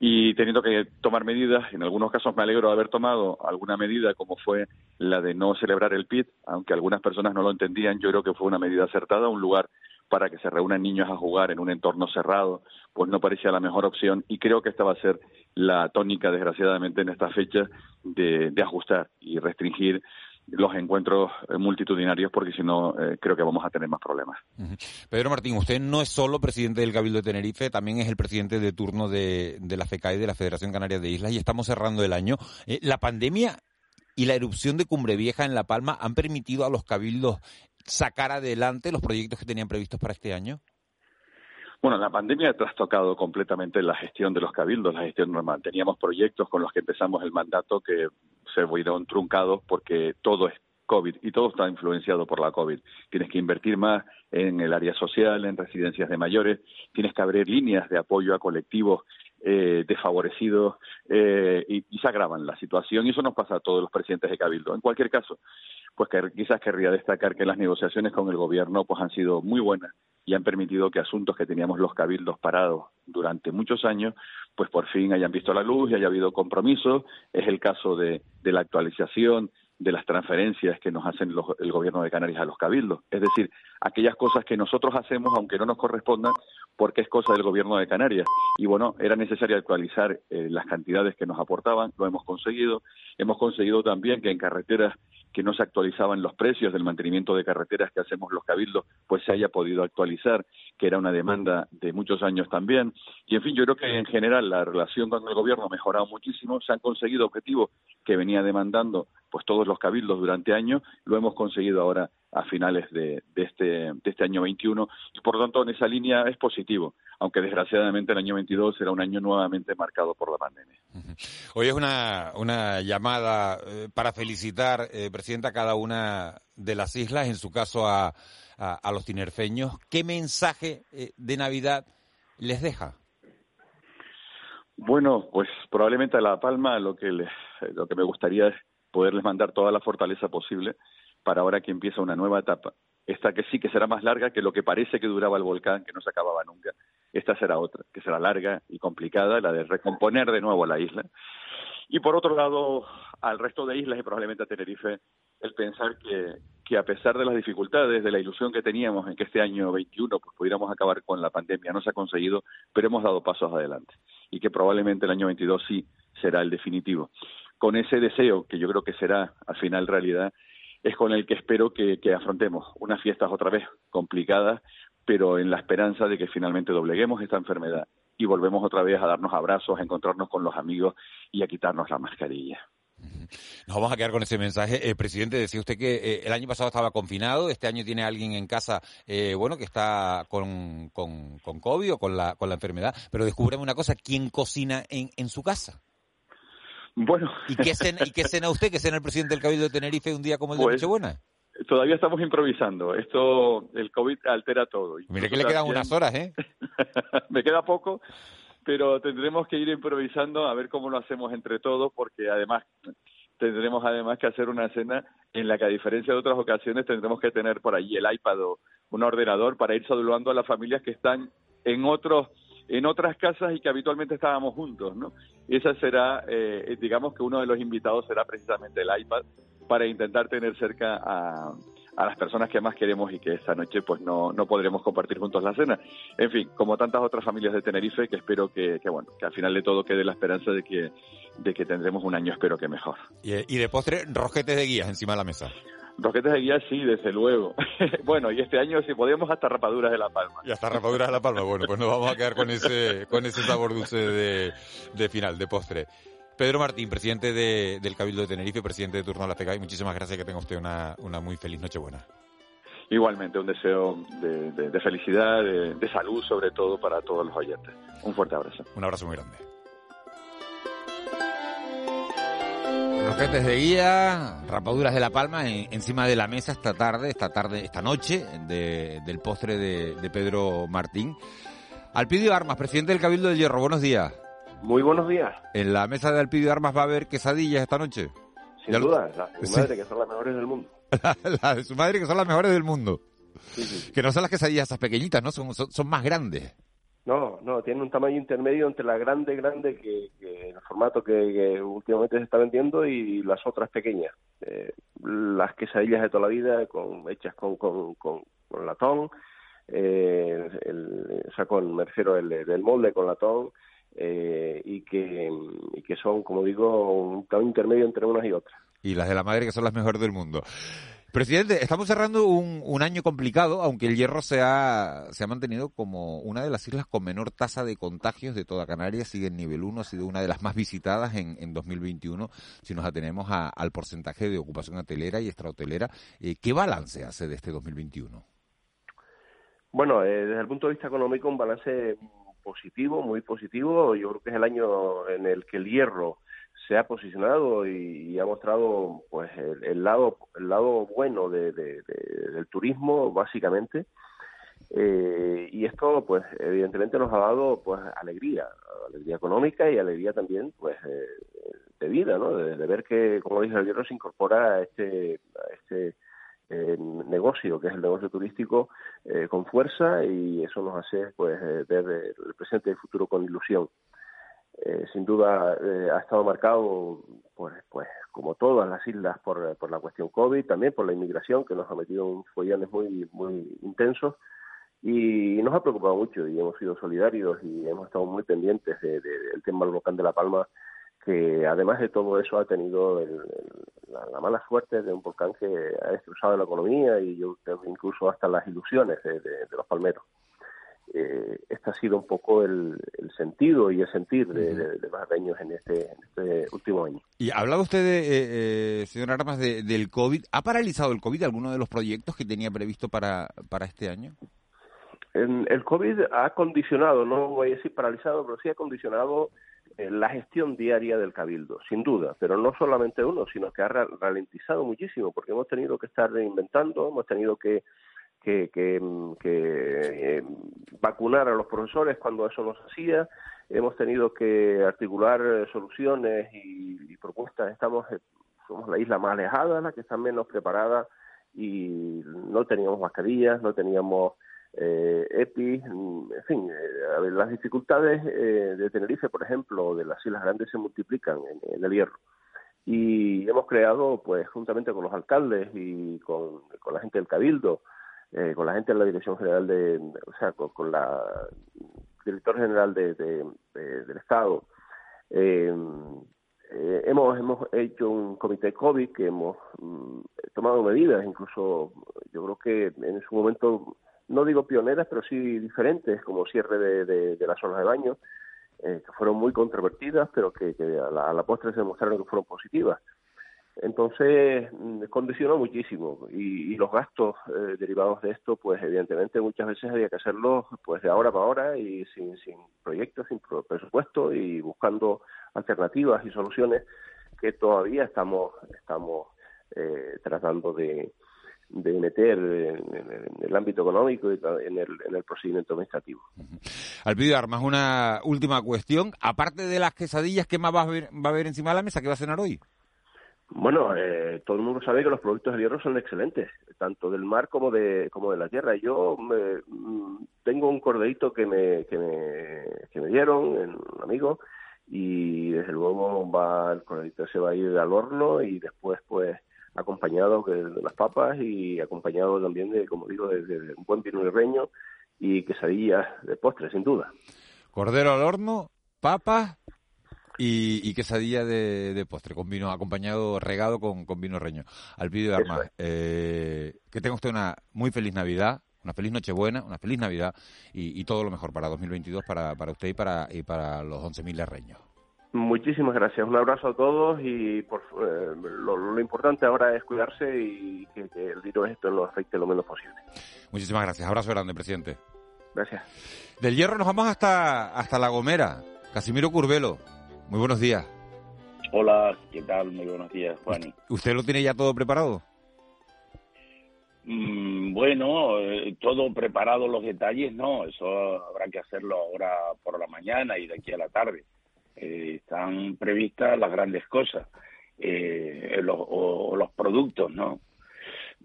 y teniendo que tomar medidas. En algunos casos me alegro de haber tomado alguna medida, como fue la de no celebrar el PIT, aunque algunas personas no lo entendían. Yo creo que fue una medida acertada, un lugar para que se reúnan niños a jugar en un entorno cerrado, pues no parecía la mejor opción y creo que esta va a ser la tónica, desgraciadamente, en esta fecha de, de ajustar y restringir los encuentros eh, multitudinarios porque si no eh, creo que vamos a tener más problemas. Pedro Martín, usted no es solo presidente del Cabildo de Tenerife, también es el presidente de turno de, de la FECAI, de la Federación Canaria de Islas, y estamos cerrando el año. Eh, la pandemia y la erupción de Cumbre Vieja en La Palma han permitido a los cabildos sacar adelante los proyectos que tenían previstos para este año? Bueno, la pandemia ha trastocado completamente la gestión de los cabildos, la gestión normal. Teníamos proyectos con los que empezamos el mandato que se fueron truncados porque todo es COVID y todo está influenciado por la COVID. Tienes que invertir más en el área social, en residencias de mayores, tienes que abrir líneas de apoyo a colectivos eh, desfavorecidos eh, y, se agravan la situación y eso nos pasa a todos los presidentes de Cabildo. En cualquier caso, pues que, quizás querría destacar que las negociaciones con el gobierno pues han sido muy buenas y han permitido que asuntos que teníamos los cabildos parados durante muchos años, pues por fin hayan visto la luz y haya habido compromisos. Es el caso de, de la actualización de las transferencias que nos hacen los, el gobierno de Canarias a los cabildos. Es decir, aquellas cosas que nosotros hacemos, aunque no nos correspondan, porque es cosa del gobierno de Canarias. Y bueno, era necesario actualizar eh, las cantidades que nos aportaban, lo hemos conseguido. Hemos conseguido también que en carreteras que no se actualizaban los precios del mantenimiento de carreteras que hacemos los cabildos, pues se haya podido actualizar, que era una demanda de muchos años también. Y en fin, yo creo que en general la relación con el gobierno ha mejorado muchísimo, se han conseguido objetivos que venía demandando pues todos los cabildos durante años, lo hemos conseguido ahora a finales de, de, este, de este año 21 y por lo tanto en esa línea es positivo, aunque desgraciadamente el año 22 será un año nuevamente marcado por la pandemia. Hoy es una, una llamada eh, para felicitar, eh, Presidenta, a cada una de las islas, en su caso a, a, a los tinerfeños. ¿Qué mensaje eh, de Navidad les deja? Bueno, pues probablemente a La Palma lo que, les, lo que me gustaría es poderles mandar toda la fortaleza posible para ahora que empieza una nueva etapa. Esta que sí que será más larga que lo que parece que duraba el volcán, que no se acababa nunca. Esta será otra, que será larga y complicada, la de recomponer de nuevo la isla. Y por otro lado, al resto de islas y probablemente a Tenerife, el pensar que, que a pesar de las dificultades, de la ilusión que teníamos en que este año 21 pues, pudiéramos acabar con la pandemia, no se ha conseguido, pero hemos dado pasos adelante. Y que probablemente el año 22 sí será el definitivo. Con ese deseo, que yo creo que será al final realidad, es con el que espero que, que, afrontemos unas fiestas otra vez complicadas, pero en la esperanza de que finalmente dobleguemos esta enfermedad y volvemos otra vez a darnos abrazos, a encontrarnos con los amigos y a quitarnos la mascarilla. Nos vamos a quedar con ese mensaje. Eh, presidente, decía usted que eh, el año pasado estaba confinado, este año tiene alguien en casa, eh, bueno, que está con, con, con, COVID o con la, con la enfermedad, pero descúbreme una cosa, ¿quién cocina en, en su casa? Bueno. ¿Y qué, cena, ¿Y qué cena usted, que cena el presidente del Cabildo de Tenerife un día como el de pues, Nochebuena? Todavía estamos improvisando. Esto, el COVID altera todo. Mire que le quedan también... unas horas, ¿eh? Me queda poco, pero tendremos que ir improvisando a ver cómo lo hacemos entre todos, porque además tendremos además que hacer una cena en la que a diferencia de otras ocasiones tendremos que tener por allí el iPad o un ordenador para ir saludando a las familias que están en otros en otras casas y que habitualmente estábamos juntos, ¿no? Esa será, eh, digamos que uno de los invitados será precisamente el iPad para intentar tener cerca a, a las personas que más queremos y que esta noche pues no, no podremos compartir juntos la cena. En fin, como tantas otras familias de Tenerife, que espero que, que bueno, que al final de todo quede la esperanza de que, de que tendremos un año, espero que mejor. Y, de postre, rojetes de guías encima de la mesa. Roquetes de guía sí, desde luego. bueno, y este año si podemos hasta rapaduras de la palma. Y hasta rapaduras de la palma. Bueno, pues nos vamos a quedar con ese, con ese sabor dulce de, de final, de postre. Pedro Martín, presidente de, del Cabildo de Tenerife, presidente de turno a la FECAI, muchísimas gracias que tenga usted una, una muy feliz Nochebuena. Igualmente, un deseo de, de, de felicidad, de, de salud sobre todo para todos los oyentes. Un fuerte abrazo. Un abrazo muy grande. Roquetes de guía, rapaduras de la palma en, encima de la mesa esta tarde, esta tarde, esta noche de, del postre de, de, Pedro Martín. Alpidio Armas, presidente del Cabildo del Hierro, buenos días. Muy buenos días. ¿En la mesa de Alpidio Armas va a haber quesadillas esta noche? Sin duda, la de su madre, sí. que son las mejores del mundo. la, la, de su madre, que son las mejores del mundo. Sí, sí. Que no son las quesadillas esas pequeñitas, ¿no? Son, son, son más grandes. No, no, tiene un tamaño intermedio entre la grande, grande, que, que el formato que, últimamente se está vendiendo y las otras pequeñas. Eh, las quesadillas de toda la vida, con, hechas con, con, con, latón, eh, el, o sea, con, me refiero el, del molde con latón, eh, y, que, y que son, como digo, un tamaño intermedio entre unas y otras. Y las de la madre que son las mejores del mundo. Presidente, estamos cerrando un, año complicado, aunque el Hierro se ha, se ha mantenido como una de las islas con menor tasa de contagios de toda Canarias, sigue en nivel 1, ha sido una de las más visitadas en, en 2021, si nos atenemos a, al porcentaje de ocupación hotelera y extrahotelera. Eh, ¿Qué balance hace de este 2021? Bueno, eh, desde el punto de vista económico, un balance positivo, muy positivo. Yo creo que es el año en el que el Hierro se ha posicionado y, ha mostrado pues el, lado el lado bueno de, del turismo básicamente. Eh, y esto pues evidentemente nos ha dado pues alegría alegría económica y alegría también pues eh, de vida no de, ver que como dije el hierro se incorpora a este este eh, negocio que es el negocio turístico con fuerza y eso nos hace pues ver el presente y el futuro con ilusión eh, sin duda eh, ha estado marcado, pues, pues como todas las islas, por, la cuestión COVID, también por la inmigración, que nos ha metido en follones muy, muy intensos. Y nos ha preocupado mucho y hemos sido solidarios y hemos estado muy pendientes del de, tema del volcán de La Palma, que además de todo eso ha tenido la, mala suerte de un volcán que ha destrozado la economía y yo incluso hasta las ilusiones de los palmeros eh, este ha sido un poco el, sentido y el sentir de, de, en este, en este último año. Y hablaba usted, de, eh, eh, señor Armas, de, del COVID. ¿Ha paralizado el COVID alguno de los proyectos que tenía previsto para, para este año? el COVID ha condicionado, no voy a decir paralizado, pero sí ha condicionado eh, la gestión diaria del cabildo, sin duda, pero no solamente uno, sino que ha ralentizado muchísimo, porque hemos tenido que estar reinventando, hemos tenido que que, que, que eh, vacunar a los profesores cuando eso no se hacía. Hemos tenido que articular eh, soluciones y, propuestas. Estamos, eh, somos la isla más alejada, la que está menos preparada y no teníamos mascarillas, no teníamos eh, EPI, en fin, las dificultades de Tenerife, por ejemplo, de las Islas Grandes se multiplican en, en, el hierro. Y hemos creado, pues, juntamente con los alcaldes y con, con la gente del Cabildo, eh, con la gente de la Dirección General de, o sea, con, la director general de, del Estado. Eh, eh, hemos, hemos hecho un comité COVID que hemos mm, tomado medidas, incluso yo creo que en su momento, no digo pioneras, pero sí diferentes, como cierre de, de, las zonas de baño, que fueron muy controvertidas, pero que, a, la, a la postre se demostraron que fueron positivas. Entonces, mm, condicionó muchísimo y, los gastos eh, derivados de esto, pues evidentemente muchas veces había que hacerlo pues de ahora para ahora y sin, sin proyectos, sin presupuesto y buscando alternativas y soluciones que todavía estamos, estamos eh, tratando de, de meter en, el ámbito económico y en el, en el procedimiento administrativo. Alpidio Armas, una última cuestión. Aparte de las quesadillas, ¿qué más va a haber, va a haber encima de la mesa? ¿Qué va a cenar hoy? Bueno, eh, todo el mundo sabe que los productos del hierro son excelentes, tanto del mar como de como de la tierra. Yo me, mm, tengo un corderito que me, que me, que me dieron, un amigo, y desde luego va el corderito se va a ir al horno y después pues acompañado de las papas y acompañado también de, como digo, de, un buen vino reño y quesadillas de postre, sin duda. Cordero al horno, papas y, y quesadilla de, de, postre, con vino acompañado, regado con, con vino reño. Al vídeo de Armas, eh, que tenga usted una muy feliz Navidad, una feliz Nochebuena, una feliz Navidad y, y todo lo mejor para 2022 para, para usted y para, y para los 11.000 reños. Muchísimas gracias. Un abrazo a todos y por, eh, lo, lo, importante ahora es cuidarse y que, que el virus esto lo afecte lo menos posible. Muchísimas gracias. Abrazo grande, presidente. Gracias. Del Hierro nos vamos hasta, hasta La Gomera. Casimiro Curvelo. Muy buenos días. Hola, ¿qué tal? Muy buenos días, Juani. ¿Usted lo tiene ya todo preparado? Mm, bueno, eh, todo preparado los detalles, no, eso habrá que hacerlo ahora por la mañana y de aquí a la tarde. Eh, están previstas las grandes cosas, eh, los, o, los productos, ¿no?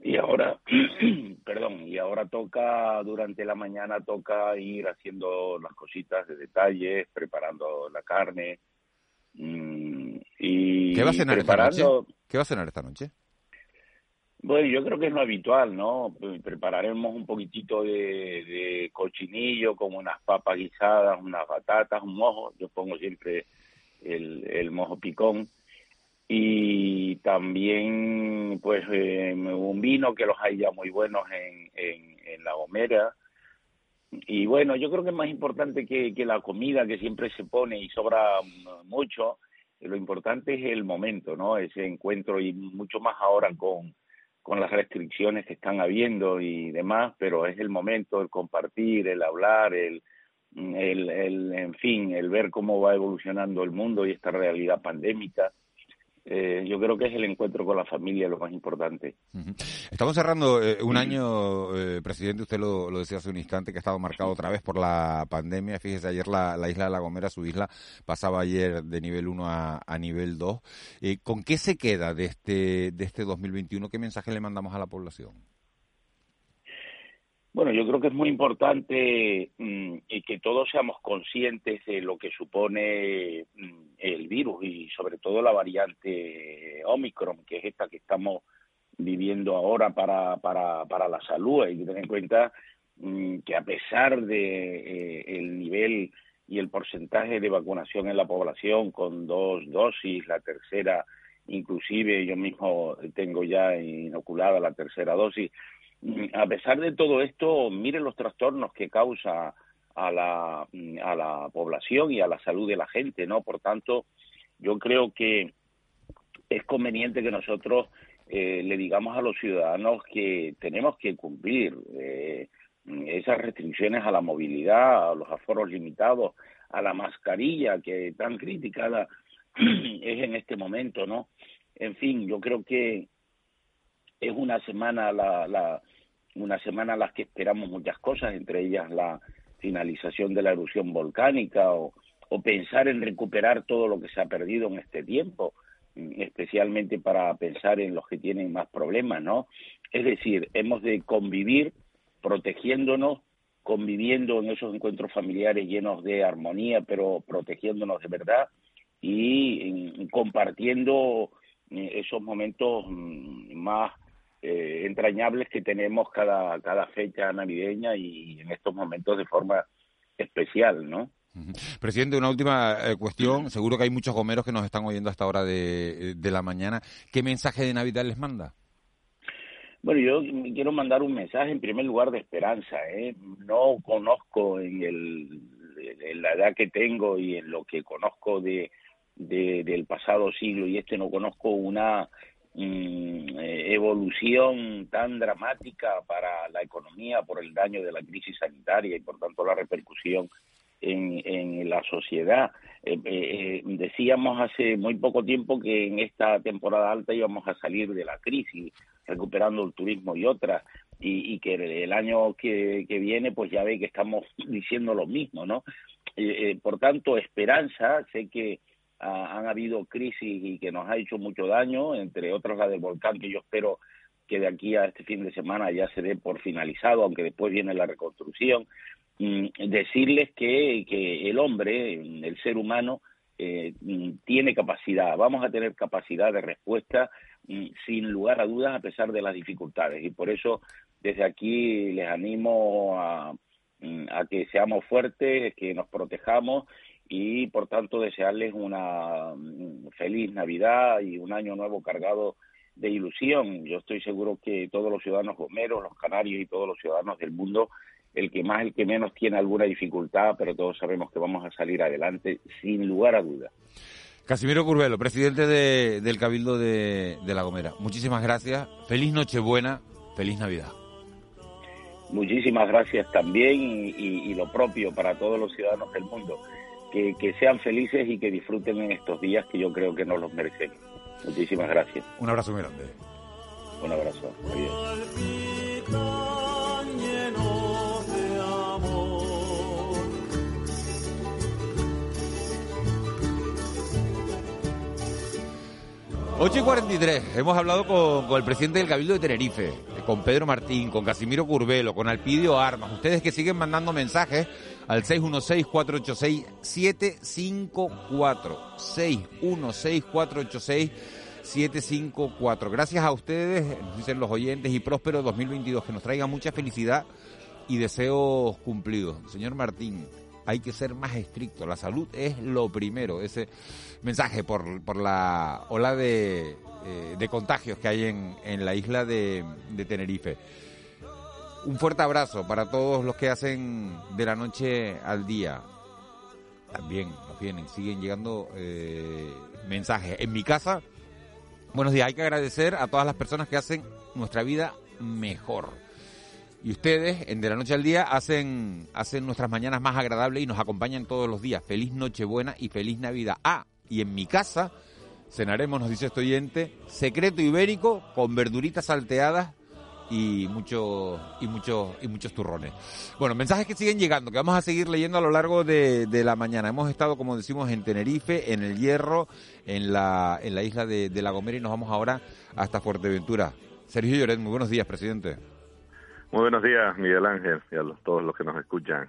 Y ahora, perdón, y ahora toca, durante la mañana toca ir haciendo las cositas de detalles, preparando la carne, y ¿Qué va a cenar esta noche? ¿Qué va a cenar esta noche? Bueno, yo creo que es lo habitual, ¿no? Prepararemos un poquitito de, cochinillo, como unas papas guisadas, unas batatas, un mojo. Yo pongo siempre el, el mojo picón. y también pues eh, un vino que los hay ya muy buenos en, en, La Gomera. Y bueno, yo creo que es más importante que, que la comida que siempre se pone y sobra mucho, lo importante es el momento, ¿no? Ese encuentro y mucho más ahora con, con las restricciones que están habiendo y demás, pero es el momento, el compartir, el hablar, el, el, el en fin, el ver cómo va evolucionando el mundo y esta realidad pandémica eh, yo creo que es el encuentro con la familia lo más importante. Estamos cerrando eh, un año, eh, presidente, usted lo, decía hace un instante, que ha estado marcado otra vez por la pandemia. Fíjese, ayer la, isla de La Gomera, su isla, pasaba ayer de nivel 1 a, a nivel 2. ¿Con qué se queda de este, de este 2021? ¿Qué mensaje le mandamos a la población? Bueno, yo creo que es muy importante mm, que todos seamos conscientes de lo que supone mm, el virus y sobre todo la variante Omicron, que es esta que estamos viviendo ahora para, para, para la salud. Hay que tener en cuenta mm, que a pesar de eh, el nivel y el porcentaje de vacunación en la población con dos dosis, la tercera inclusive yo mismo tengo ya inoculada la tercera dosis, a pesar de todo esto, miren los trastornos que causa a la, a la población y a la salud de la gente, ¿no? Por tanto, yo creo que es conveniente que nosotros eh, le digamos a los ciudadanos que tenemos que cumplir eh, esas restricciones a la movilidad, a los aforos limitados, a la mascarilla que tan criticada es en este momento, ¿no? En fin, yo creo que es una semana la, la una semana las que esperamos muchas cosas, entre ellas la finalización de la erupción volcánica o, o pensar en recuperar todo lo que se ha perdido en este tiempo, especialmente para pensar en los que tienen más problemas, ¿no? Es decir, hemos de convivir protegiéndonos, conviviendo en esos encuentros familiares llenos de armonía, pero protegiéndonos de verdad y compartiendo eh, esos momentos mm, más eh, entrañables que tenemos cada, cada fecha navideña y en estos momentos de forma especial, ¿no? Presidente, una última eh, cuestión. Seguro que hay muchos gomeros que nos están oyendo a esta hora de, de la mañana. ¿Qué mensaje de Navidad les manda? Bueno, yo quiero mandar un mensaje en primer lugar de esperanza. ¿eh? No conozco en, el, en la edad que tengo y en lo que conozco de, de, del pasado siglo y este no conozco una Mm, eh, evolución tan dramática para la economía por el daño de la crisis sanitaria y por tanto la repercusión en, en la sociedad. Eh, eh, decíamos hace muy poco tiempo que en esta temporada alta íbamos a salir de la crisis, recuperando el turismo y otras, y, y que el año que, que, viene, pues ya ve que estamos diciendo lo mismo, ¿no? por tanto, esperanza, sé que han habido crisis y que nos ha hecho mucho daño, entre otras la del volcán, que yo espero que de aquí a este fin de semana ya se dé por finalizado, aunque después viene la reconstrucción. Mm, decirles que, que el hombre, el ser humano, eh, mm, tiene capacidad, vamos a tener capacidad de respuesta mm, sin lugar a dudas a pesar de las dificultades. Y por eso desde aquí les animo a, a que seamos fuertes, que nos protejamos y por tanto desearles una mm, feliz Navidad y un año nuevo cargado de ilusión. Yo estoy seguro que todos los ciudadanos gomeros, los canarios y todos los ciudadanos del mundo, el que más, el que menos tiene alguna dificultad, pero todos sabemos que vamos a salir adelante sin lugar a duda. Casimiro Curvelo, presidente de, del Cabildo de, de La Gomera. Muchísimas gracias. Feliz Nochebuena, feliz Navidad. Muchísimas gracias también y lo propio para todos los ciudadanos del mundo que, sean felices y que disfruten en estos días que yo creo que nos los merecemos. Muchísimas gracias. Un abrazo muy grande. Un abrazo. Adiós. 8 y 43. Hemos hablado con, el presidente del Cabildo de Tenerife, con Pedro Martín, con Casimiro Curvelo, con Alpidio Armas. Ustedes que siguen mandando mensajes al 616-486-754. 616-486-754. Gracias a ustedes, dicen los oyentes, y próspero 2022, que nos traiga mucha felicidad y deseos cumplidos. Señor Martín, hay que ser más estricto. La salud es lo primero. Ese mensaje por, por la ola de, eh, de contagios que hay en, en la isla de, de Tenerife. Un fuerte abrazo para todos los que hacen de la noche al día. También nos vienen, siguen llegando eh, mensajes. En mi casa, buenos días. Hay que agradecer a todas las personas que hacen nuestra vida mejor. Y ustedes, en De la Noche al Día, hacen, hacen nuestras mañanas más agradables y nos acompañan todos los días. Feliz Nochebuena y feliz Navidad. Ah, y en mi casa cenaremos, nos dice este oyente, secreto ibérico con verduritas salteadas y muchos y muchos y muchos turrones. Bueno, mensajes que siguen llegando, que vamos a seguir leyendo a lo largo de, de, la mañana. Hemos estado, como decimos, en Tenerife, en el Hierro, en la, en la isla de, de La Gomera y nos vamos ahora hasta Fuerteventura. Sergio Lloret, muy buenos días, presidente. Muy buenos días, Miguel Ángel, y a los, todos los que nos escuchan.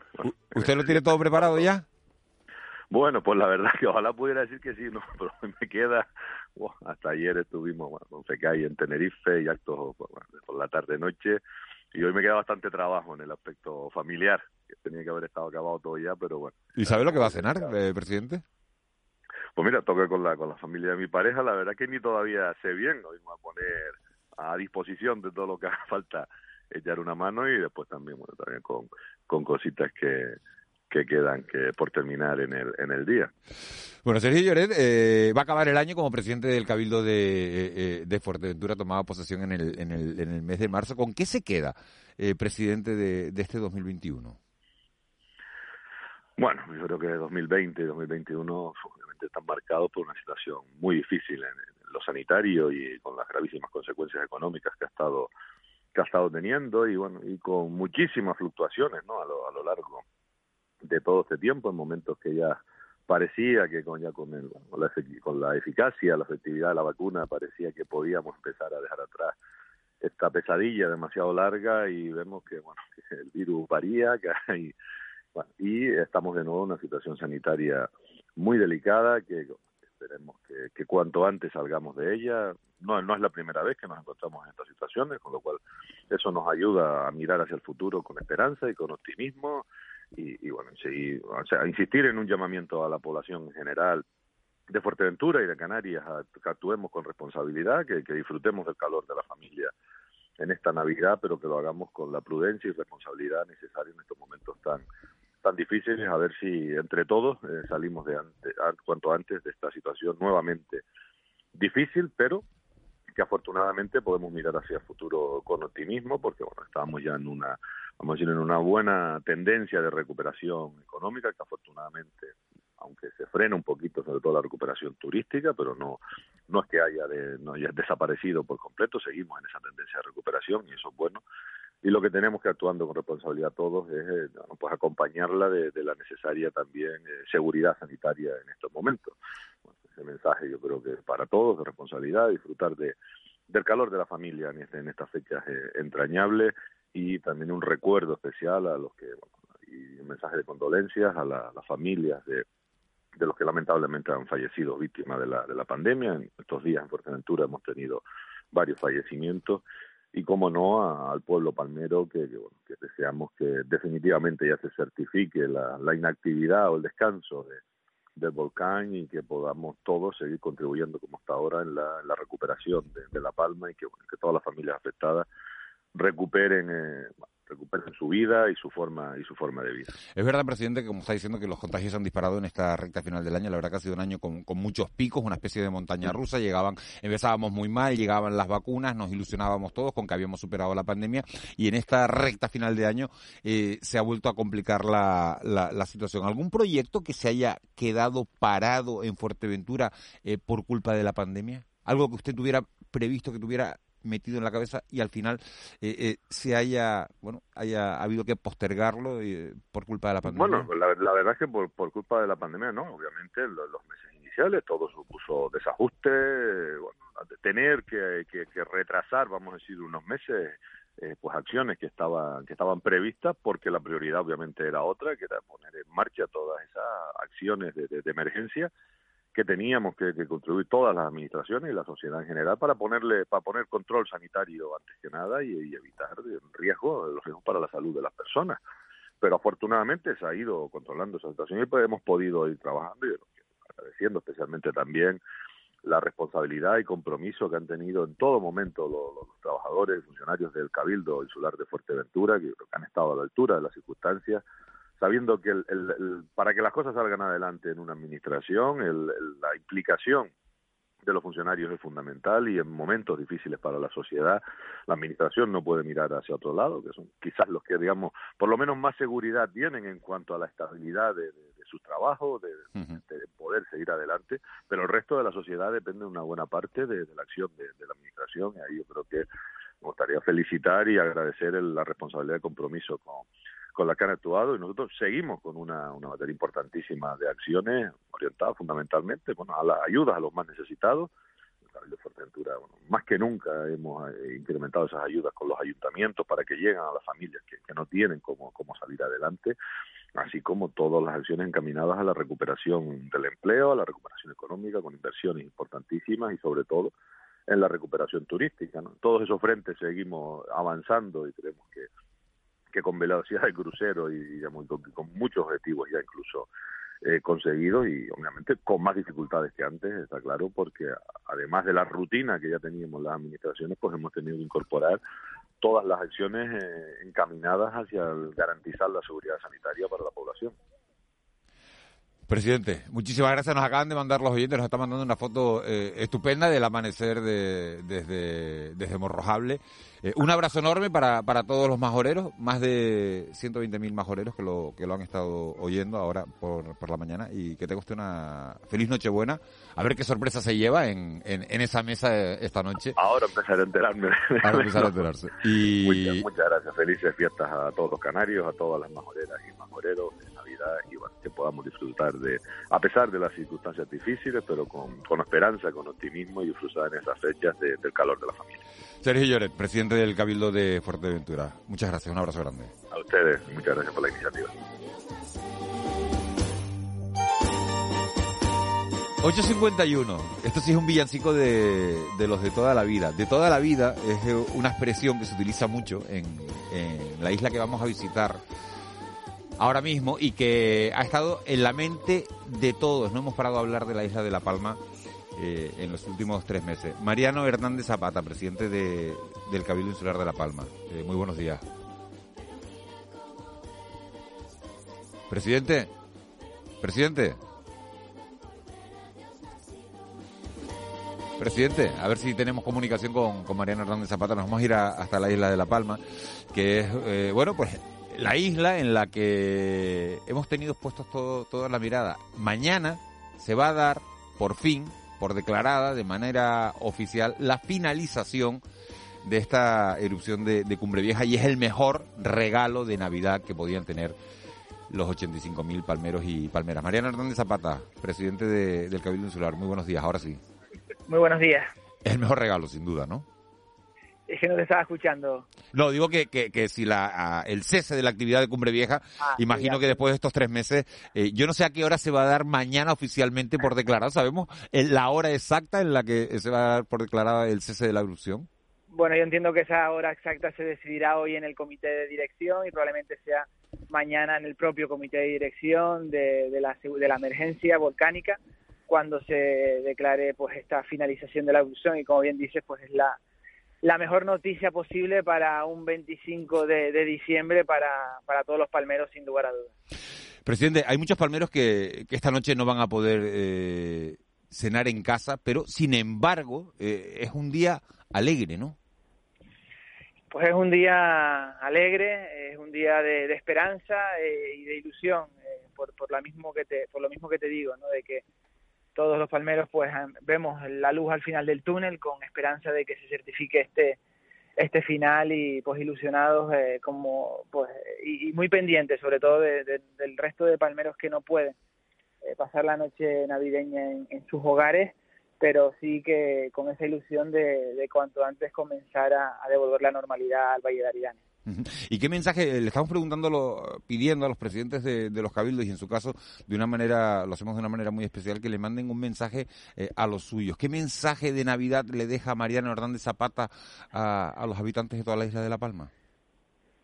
¿Usted lo tiene todo preparado ya? Bueno, pues la verdad que ojalá pudiera decir que sí, no, pero me queda. Wow, hasta ayer estuvimos bueno, con FECAI en Tenerife y actos por, por la tarde-noche. Y hoy me queda bastante trabajo en el aspecto familiar, que tenía que haber estado acabado todo ya, pero bueno. ¿Y sabe lo que va a cenar, eh, presidente? Pues mira, toque con la, con la familia de mi pareja, la verdad que ni todavía sé bien, hoy voy a poner a disposición de todo lo que haga falta echar una mano y después también, bueno, también con, con cositas que, que quedan que por terminar en el, en el día. Bueno, Sergio Lloret eh, va a acabar el año como presidente del Cabildo de, eh, de Fuerteventura, tomaba posesión en el, en, el, en el mes de marzo. ¿Con qué se queda, eh, presidente de, de este 2021? Bueno, yo creo que 2020 y 2021 obviamente están marcados por una situación muy difícil en, en lo sanitario y con las gravísimas consecuencias económicas que ha estado que ha estado teniendo y bueno y con muchísimas fluctuaciones no a lo, a lo largo de todo este tiempo en momentos que ya parecía que con ya con, el, con, la, con la eficacia la efectividad de la vacuna parecía que podíamos empezar a dejar atrás esta pesadilla demasiado larga y vemos que bueno que el virus varía que bueno, y estamos de nuevo en una situación sanitaria muy delicada que esperemos que, que, cuanto antes salgamos de ella. No, no es la primera vez que nos encontramos en estas situaciones, con lo cual eso nos ayuda a mirar hacia el futuro con esperanza y con optimismo y, y bueno, seguir, o sea, insistir en un llamamiento a la población en general de Fuerteventura y de Canarias a que actuemos con responsabilidad, que, disfrutemos del calor de la familia en esta Navidad, pero que lo hagamos con la prudencia y responsabilidad necesaria en estos momentos tan tan difíciles, a ver si entre todos eh, salimos de ante, cuanto antes de esta situación nuevamente difícil, pero que afortunadamente podemos mirar hacia el futuro con optimismo, porque bueno, estábamos ya en una, vamos a decir, en una buena tendencia de recuperación económica, que afortunadamente, aunque se frena un poquito, sobre todo la recuperación turística, pero no, no es que haya, de, no haya desaparecido por completo, seguimos en esa tendencia de recuperación y eso es bueno y lo que tenemos que actuando con responsabilidad todos es eh, pues acompañarla de, de, la necesaria también eh, seguridad sanitaria en estos momentos. Bueno, ese mensaje yo creo que para todos de responsabilidad, disfrutar de, del calor de la familia en, este, en estas fechas eh, entrañables y también un recuerdo especial a los que, bueno, y un mensaje de condolencias a la, las familias de, de los que lamentablemente han fallecido víctimas de la, de la pandemia. En estos días en Fuerteventura hemos tenido varios fallecimientos y como no a, al pueblo palmero que, que, bueno, que, deseamos que definitivamente ya se certifique la, la inactividad o el descanso de, del volcán y que podamos todos seguir contribuyendo como hasta ahora en la, recuperación de, La Palma y que, que todas las familias afectadas recuperen eh, recuperen su vida y su forma y su forma de vida. Es verdad, presidente, que como está diciendo que los contagios han disparado en esta recta final del año. La verdad que ha sido un año con, con muchos picos, una especie de montaña rusa. Llegaban, empezábamos muy mal, llegaban las vacunas, nos ilusionábamos todos con que habíamos superado la pandemia y en esta recta final de año eh, se ha vuelto a complicar la, la, la, situación. ¿Algún proyecto que se haya quedado parado en Fuerteventura eh, por culpa de la pandemia? ¿Algo que usted tuviera previsto, que tuviera metido en la cabeza y al final eh, eh, se haya bueno haya habido que postergarlo eh, por culpa de la pandemia. Bueno, la, verdad es que por, por culpa de la pandemia no, obviamente los, meses iniciales todo supuso desajuste, bueno, tener que, que, retrasar, vamos a decir, unos meses. Eh, pues acciones que estaban que estaban previstas porque la prioridad obviamente era otra que era poner en marcha todas esas acciones de, de emergencia que teníamos que, que, contribuir todas las administraciones y la sociedad en general para ponerle para poner control sanitario antes que nada y, evitar riesgos los riesgos para la salud de las personas. Pero afortunadamente se ha ido controlando esa situación y hemos podido ir trabajando y agradeciendo especialmente también la responsabilidad y compromiso que han tenido en todo momento los, trabajadores y funcionarios del Cabildo Insular de Fuerteventura, que, han estado a la altura de las circunstancias, sabiendo que para que las cosas salgan adelante en una administración, la implicación de los funcionarios es fundamental y en momentos difíciles para la sociedad la administración no puede mirar hacia otro lado, que son quizás los que, digamos, por lo menos más seguridad tienen en cuanto a la estabilidad de, su trabajo, de, poder seguir adelante, pero el resto de la sociedad depende una buena parte de, la acción de, la administración y ahí yo creo que me gustaría felicitar y agradecer la responsabilidad y compromiso con, con la que han actuado y nosotros seguimos con una, una materia importantísima de acciones orientadas fundamentalmente bueno, a las ayudas a los más necesitados. De Fuerteventura, bueno, más que nunca hemos eh, incrementado esas ayudas con los ayuntamientos para que lleguen a las familias que, que no tienen cómo, cómo salir adelante, así como todas las acciones encaminadas a la recuperación del empleo, a la recuperación económica, con inversiones importantísimas y sobre todo en la recuperación turística. ¿no? Todos esos frentes seguimos avanzando y creemos que que con velocidad de crucero y con, muchos objetivos ya incluso eh, conseguidos y obviamente con más dificultades que antes, está claro, porque además de la rutina que ya teníamos las administraciones, pues hemos tenido que incorporar todas las acciones eh, encaminadas hacia garantizar la seguridad sanitaria para la población. Presidente, muchísimas gracias. Nos acaban de mandar los oyentes, nos están mandando una foto eh, estupenda del amanecer de, desde, desde Morrojable. Eh, un abrazo enorme para, para todos los majoreros, más de 120.000 majoreros que lo, que lo han estado oyendo ahora por, por la mañana y que tenga usted una feliz noche buena. A ver qué sorpresa se lleva en, en, esa mesa esta noche. Ahora empezar a enterarme. Ahora empezar a enterarse. Y... Muchas, muchas gracias. Felices fiestas a todos los canarios, a todas las majoreras y majoreros y bueno, que podamos disfrutar de, a pesar de las circunstancias difíciles, pero con, con esperanza, con optimismo y disfrutar en esas fechas del calor de la familia. Sergio Lloret, presidente del Cabildo de Fuerteventura. Muchas gracias, un abrazo grande. A ustedes, muchas gracias por la iniciativa. 851. Esto sí es un villancico de, de, los de toda la vida. De toda la vida es una expresión que se utiliza mucho en, en la isla que vamos a visitar ahora mismo y que ha estado en la mente de todos. No hemos parado a hablar de la isla de La Palma eh, en los últimos tres meses. Mariano Hernández Zapata, presidente de, del Cabildo Insular de La Palma. Eh, muy buenos días. Presidente. Presidente. Presidente, a ver si tenemos comunicación con, Mariano Hernández Zapata. Nos vamos a ir hasta la isla de La Palma, que es, eh, bueno, pues la isla en la que hemos tenido puestos todo, toda la mirada. Mañana se va a dar, por fin, por declarada de manera oficial, la finalización de esta erupción de, Cumbre Vieja y es el mejor regalo de Navidad que podían tener los 85.000 palmeros y palmeras. Mariana Hernández Zapata, presidente del Cabildo Insular, muy buenos días, ahora sí. Muy buenos días. Es el mejor regalo, sin duda, ¿no? Es que no te estaba escuchando. No, digo que, que, si la, el cese de la actividad de Cumbre Vieja, ah, imagino que después de estos tres meses, eh, yo no sé a qué hora se va a dar mañana oficialmente por declarado, ¿sabemos la hora exacta en la que se va a dar por declarada el cese de la erupción? Bueno, yo entiendo que esa hora exacta se decidirá hoy en el comité de dirección y probablemente sea mañana en el propio comité de dirección de, de, la, de la emergencia volcánica cuando se declare pues esta finalización de la erupción y como bien dices pues es la la mejor noticia posible para un 25 de, diciembre para, para, todos los palmeros, sin lugar a dudas. Presidente, hay muchos palmeros que, esta noche no van a poder eh, cenar en casa, pero sin embargo eh, es un día alegre, ¿no? Pues es un día alegre, es un día de, esperanza eh, y de ilusión, por, por, la mismo que te, por lo mismo que te digo, ¿no? De que todos los palmeros pues vemos la luz al final del túnel con esperanza de que se certifique este este final y pues ilusionados eh, como pues y, muy pendientes sobre todo del resto de palmeros que no pueden eh, pasar la noche navideña en, sus hogares pero sí que con esa ilusión de, de cuanto antes comenzar a, devolver la normalidad al Valle de Aridane. ¿Y qué mensaje le estamos preguntando, pidiendo a los presidentes de, los cabildos y en su caso de una manera, lo hacemos de una manera muy especial, que le manden un mensaje eh, a los suyos? ¿Qué mensaje de Navidad le deja Mariano Hernández Zapata a, los habitantes de toda la isla de La Palma?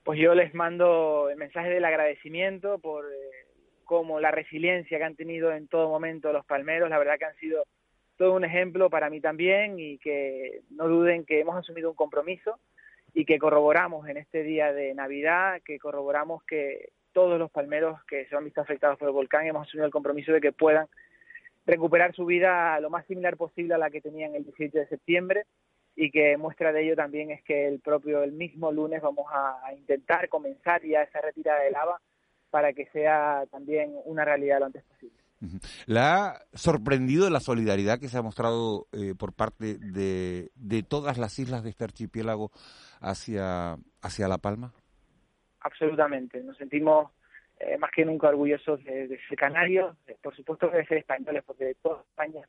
pues yo les mando el mensaje del agradecimiento por eh, como la resiliencia que han tenido en todo momento los palmeros, la verdad que han sido todo un ejemplo para mí también y que no duden que hemos asumido un compromiso y que corroboramos en este día de Navidad, que corroboramos que todos los palmeros que se han visto afectados por el volcán hemos asumido el compromiso de que puedan recuperar su vida lo más similar posible a la que tenían el 17 de septiembre y que muestra de ello también es que el propio el mismo lunes vamos a, a intentar comenzar ya esa retirada de lava para que sea también una realidad lo antes posible. ¿Le ha sorprendido la solidaridad que se ha mostrado eh, por parte de, de, todas las islas de este archipiélago hacia, hacia La Palma? Absolutamente. Nos sentimos eh, más que nunca orgullosos de, de ser canarios, por supuesto que de ser españoles, porque de toda España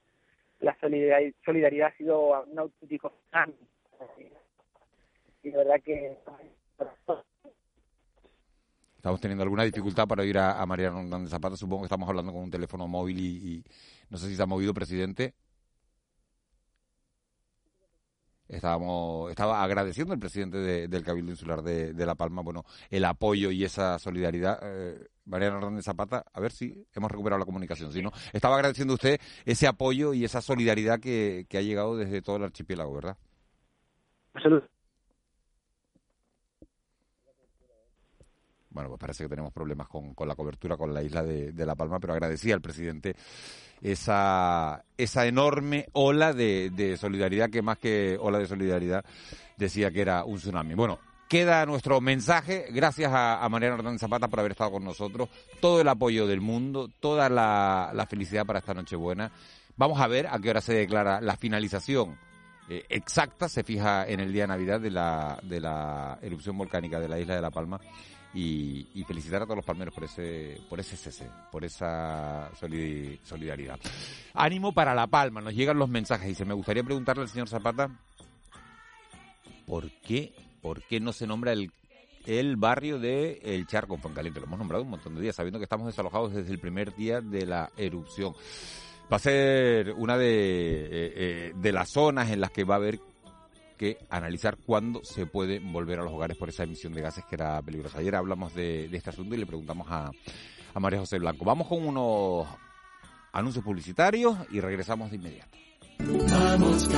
la solidaridad, solidaridad ha sido un auténtico y de verdad que Estamos teniendo alguna dificultad para ir a, a Mariano Hernández Zapata. Supongo que estamos hablando con un teléfono móvil y, no sé si se ha movido, presidente. Estábamos, estaba agradeciendo al presidente de, del Cabildo Insular de, La Palma, bueno, el apoyo y esa solidaridad. Eh, Mariano Hernández Zapata, a ver si hemos recuperado la comunicación. Si no, estaba agradeciendo usted ese apoyo y esa solidaridad que, que ha llegado desde todo el archipiélago, ¿verdad? Absolutamente. Bueno, pues parece que tenemos problemas con, con la cobertura con la isla de, de, La Palma, pero agradecía al presidente esa, esa enorme ola de, de, solidaridad, que más que ola de solidaridad decía que era un tsunami. Bueno, queda nuestro mensaje. Gracias a, a Mariano Hernández Zapata por haber estado con nosotros. Todo el apoyo del mundo, toda la, la felicidad para esta Nochebuena. Vamos a ver a qué hora se declara la finalización eh, exacta, se fija en el día de Navidad de la, de la erupción volcánica de la isla de La Palma y, felicitar a todos los palmeros por ese por ese cese, por esa solidaridad. Ánimo para La Palma, nos llegan los mensajes se me gustaría preguntarle al señor Zapata ¿por qué, por qué no se nombra el el barrio de El Charco, Caliente? Lo hemos nombrado un montón de días, sabiendo que estamos desalojados desde el primer día de la erupción. Va a ser una de, eh, eh, de las zonas en las que va a haber que analizar cuándo se puede volver a los hogares por esa emisión de gases que era peligrosa. Ayer hablamos de, de este asunto y le preguntamos a, a María José Blanco. Vamos con unos anuncios publicitarios y regresamos de inmediato. Vamos,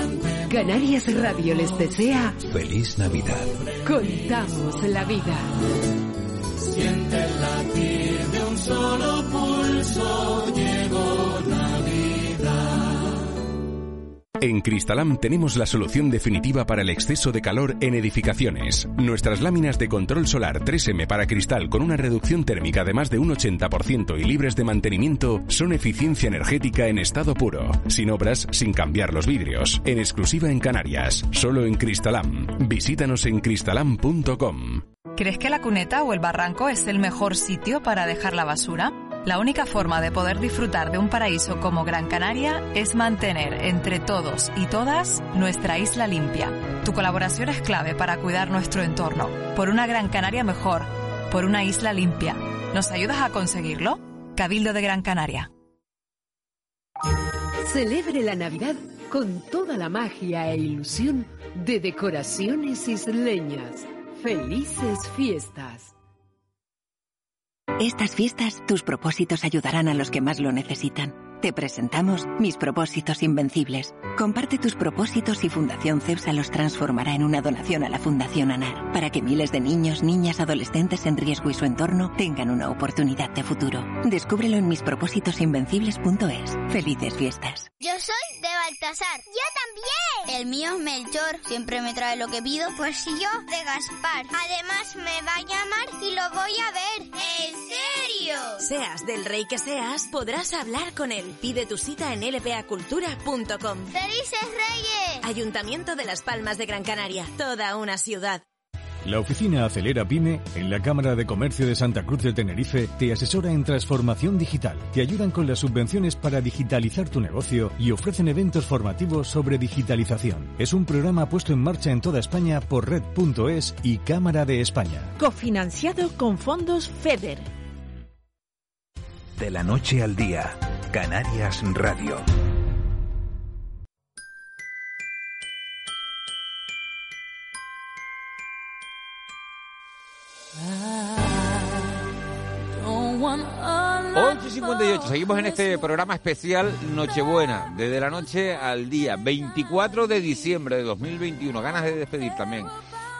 Canarias Radio les desea Feliz Navidad. Contamos la vida. Siente el latir de un solo pulso, En Cristalam tenemos la solución definitiva para el exceso de calor en edificaciones. Nuestras láminas de control solar 3M para cristal con una reducción térmica de más de un 80% y libres de mantenimiento son eficiencia energética en estado puro, sin obras, sin cambiar los vidrios, en exclusiva en Canarias, solo en Cristalam. Visítanos en cristalam.com. ¿Crees que la cuneta o el barranco es el mejor sitio para dejar la basura? La única forma de poder disfrutar de un paraíso como Gran Canaria es mantener entre todos y todas nuestra isla limpia. Tu colaboración es clave para cuidar nuestro entorno, por una Gran Canaria mejor, por una isla limpia. ¿Nos ayudas a conseguirlo? Cabildo de Gran Canaria. Celebre la Navidad con toda la magia e ilusión de decoraciones isleñas. Felices fiestas. Estas fiestas, tus propósitos ayudarán a los que más lo necesitan. Te presentamos Mis Propósitos Invencibles. Comparte tus propósitos y Fundación CEPSA los transformará en una donación a la Fundación ANAR, para que miles de niños, niñas, adolescentes en riesgo y su entorno tengan una oportunidad de futuro. Descúbrelo en mispropósitosinvencibles.es. Felices fiestas. Yo soy de Baltasar. Yo también. El mío es Melchor. Siempre me trae lo que pido. Pues si yo de Gaspar. Además me va a llamar y lo voy a ver. ¿En serio? Seas del rey que seas, podrás hablar con él. Pide tu cita en lpacultura.com. ¡Felices Reyes! Ayuntamiento de Las Palmas de Gran Canaria. Toda una ciudad. La oficina Acelera Pyme en la Cámara de Comercio de Santa Cruz de Tenerife te asesora en transformación digital. Te ayudan con las subvenciones para digitalizar tu negocio y ofrecen eventos formativos sobre digitalización. Es un programa puesto en marcha en toda España por Red.es y Cámara de España. Cofinanciado con fondos FEDER. De la noche al día, Canarias Radio. 8 y 58, seguimos en este programa especial Nochebuena, desde la noche al día 24 de diciembre de 2021. Ganas de despedir también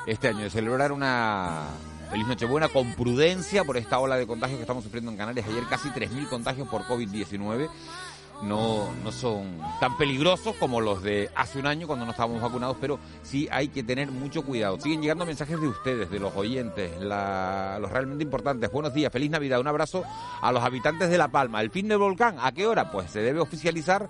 este año, de celebrar una feliz Nochebuena con prudencia por esta ola de contagios que estamos sufriendo en Canarias. Ayer casi 3.000 contagios por COVID-19 no, no son tan peligrosos como los de hace un año cuando no estábamos vacunados, pero sí hay que tener mucho cuidado. Siguen llegando mensajes de ustedes, de los oyentes, los realmente importantes. Buenos días, feliz Navidad, un abrazo a los habitantes de La Palma. ¿El fin del volcán a qué hora? Pues se debe oficializar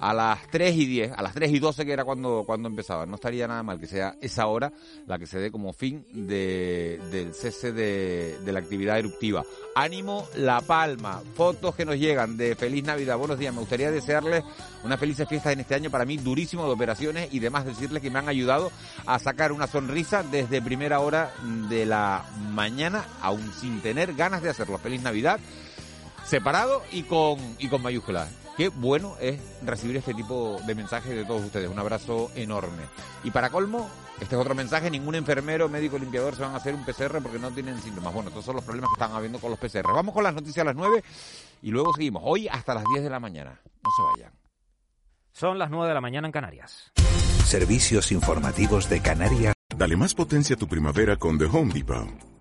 a las 3 y 10, a las 3 y 12 que era cuando, cuando empezaba. No estaría nada mal que sea esa hora la que se dé como fin de, del cese de, de la actividad eruptiva. Ánimo La Palma, fotos que nos llegan de Feliz Navidad. Buenos días, me gustaría desearles unas felices fiestas en este año para mí durísimo de operaciones y demás decirles que me han ayudado a sacar una sonrisa desde primera hora de la mañana, aún sin tener ganas de hacerlo. Feliz Navidad separado y con, y con mayúsculas. Qué bueno es recibir este tipo de mensajes de todos ustedes. Un abrazo enorme. Y para colmo, este es otro mensaje, ningún enfermero, médico, limpiador se van a hacer un PCR porque no tienen síntomas. Bueno, estos son los problemas que están habiendo con los PCR. Vamos con las noticias a las 9 y luego seguimos. Hoy hasta las 10 de la mañana. No se vayan. Son las 9 de la mañana en Canarias. Servicios informativos de Canarias. Dale más potencia a tu primavera con The Home Depot.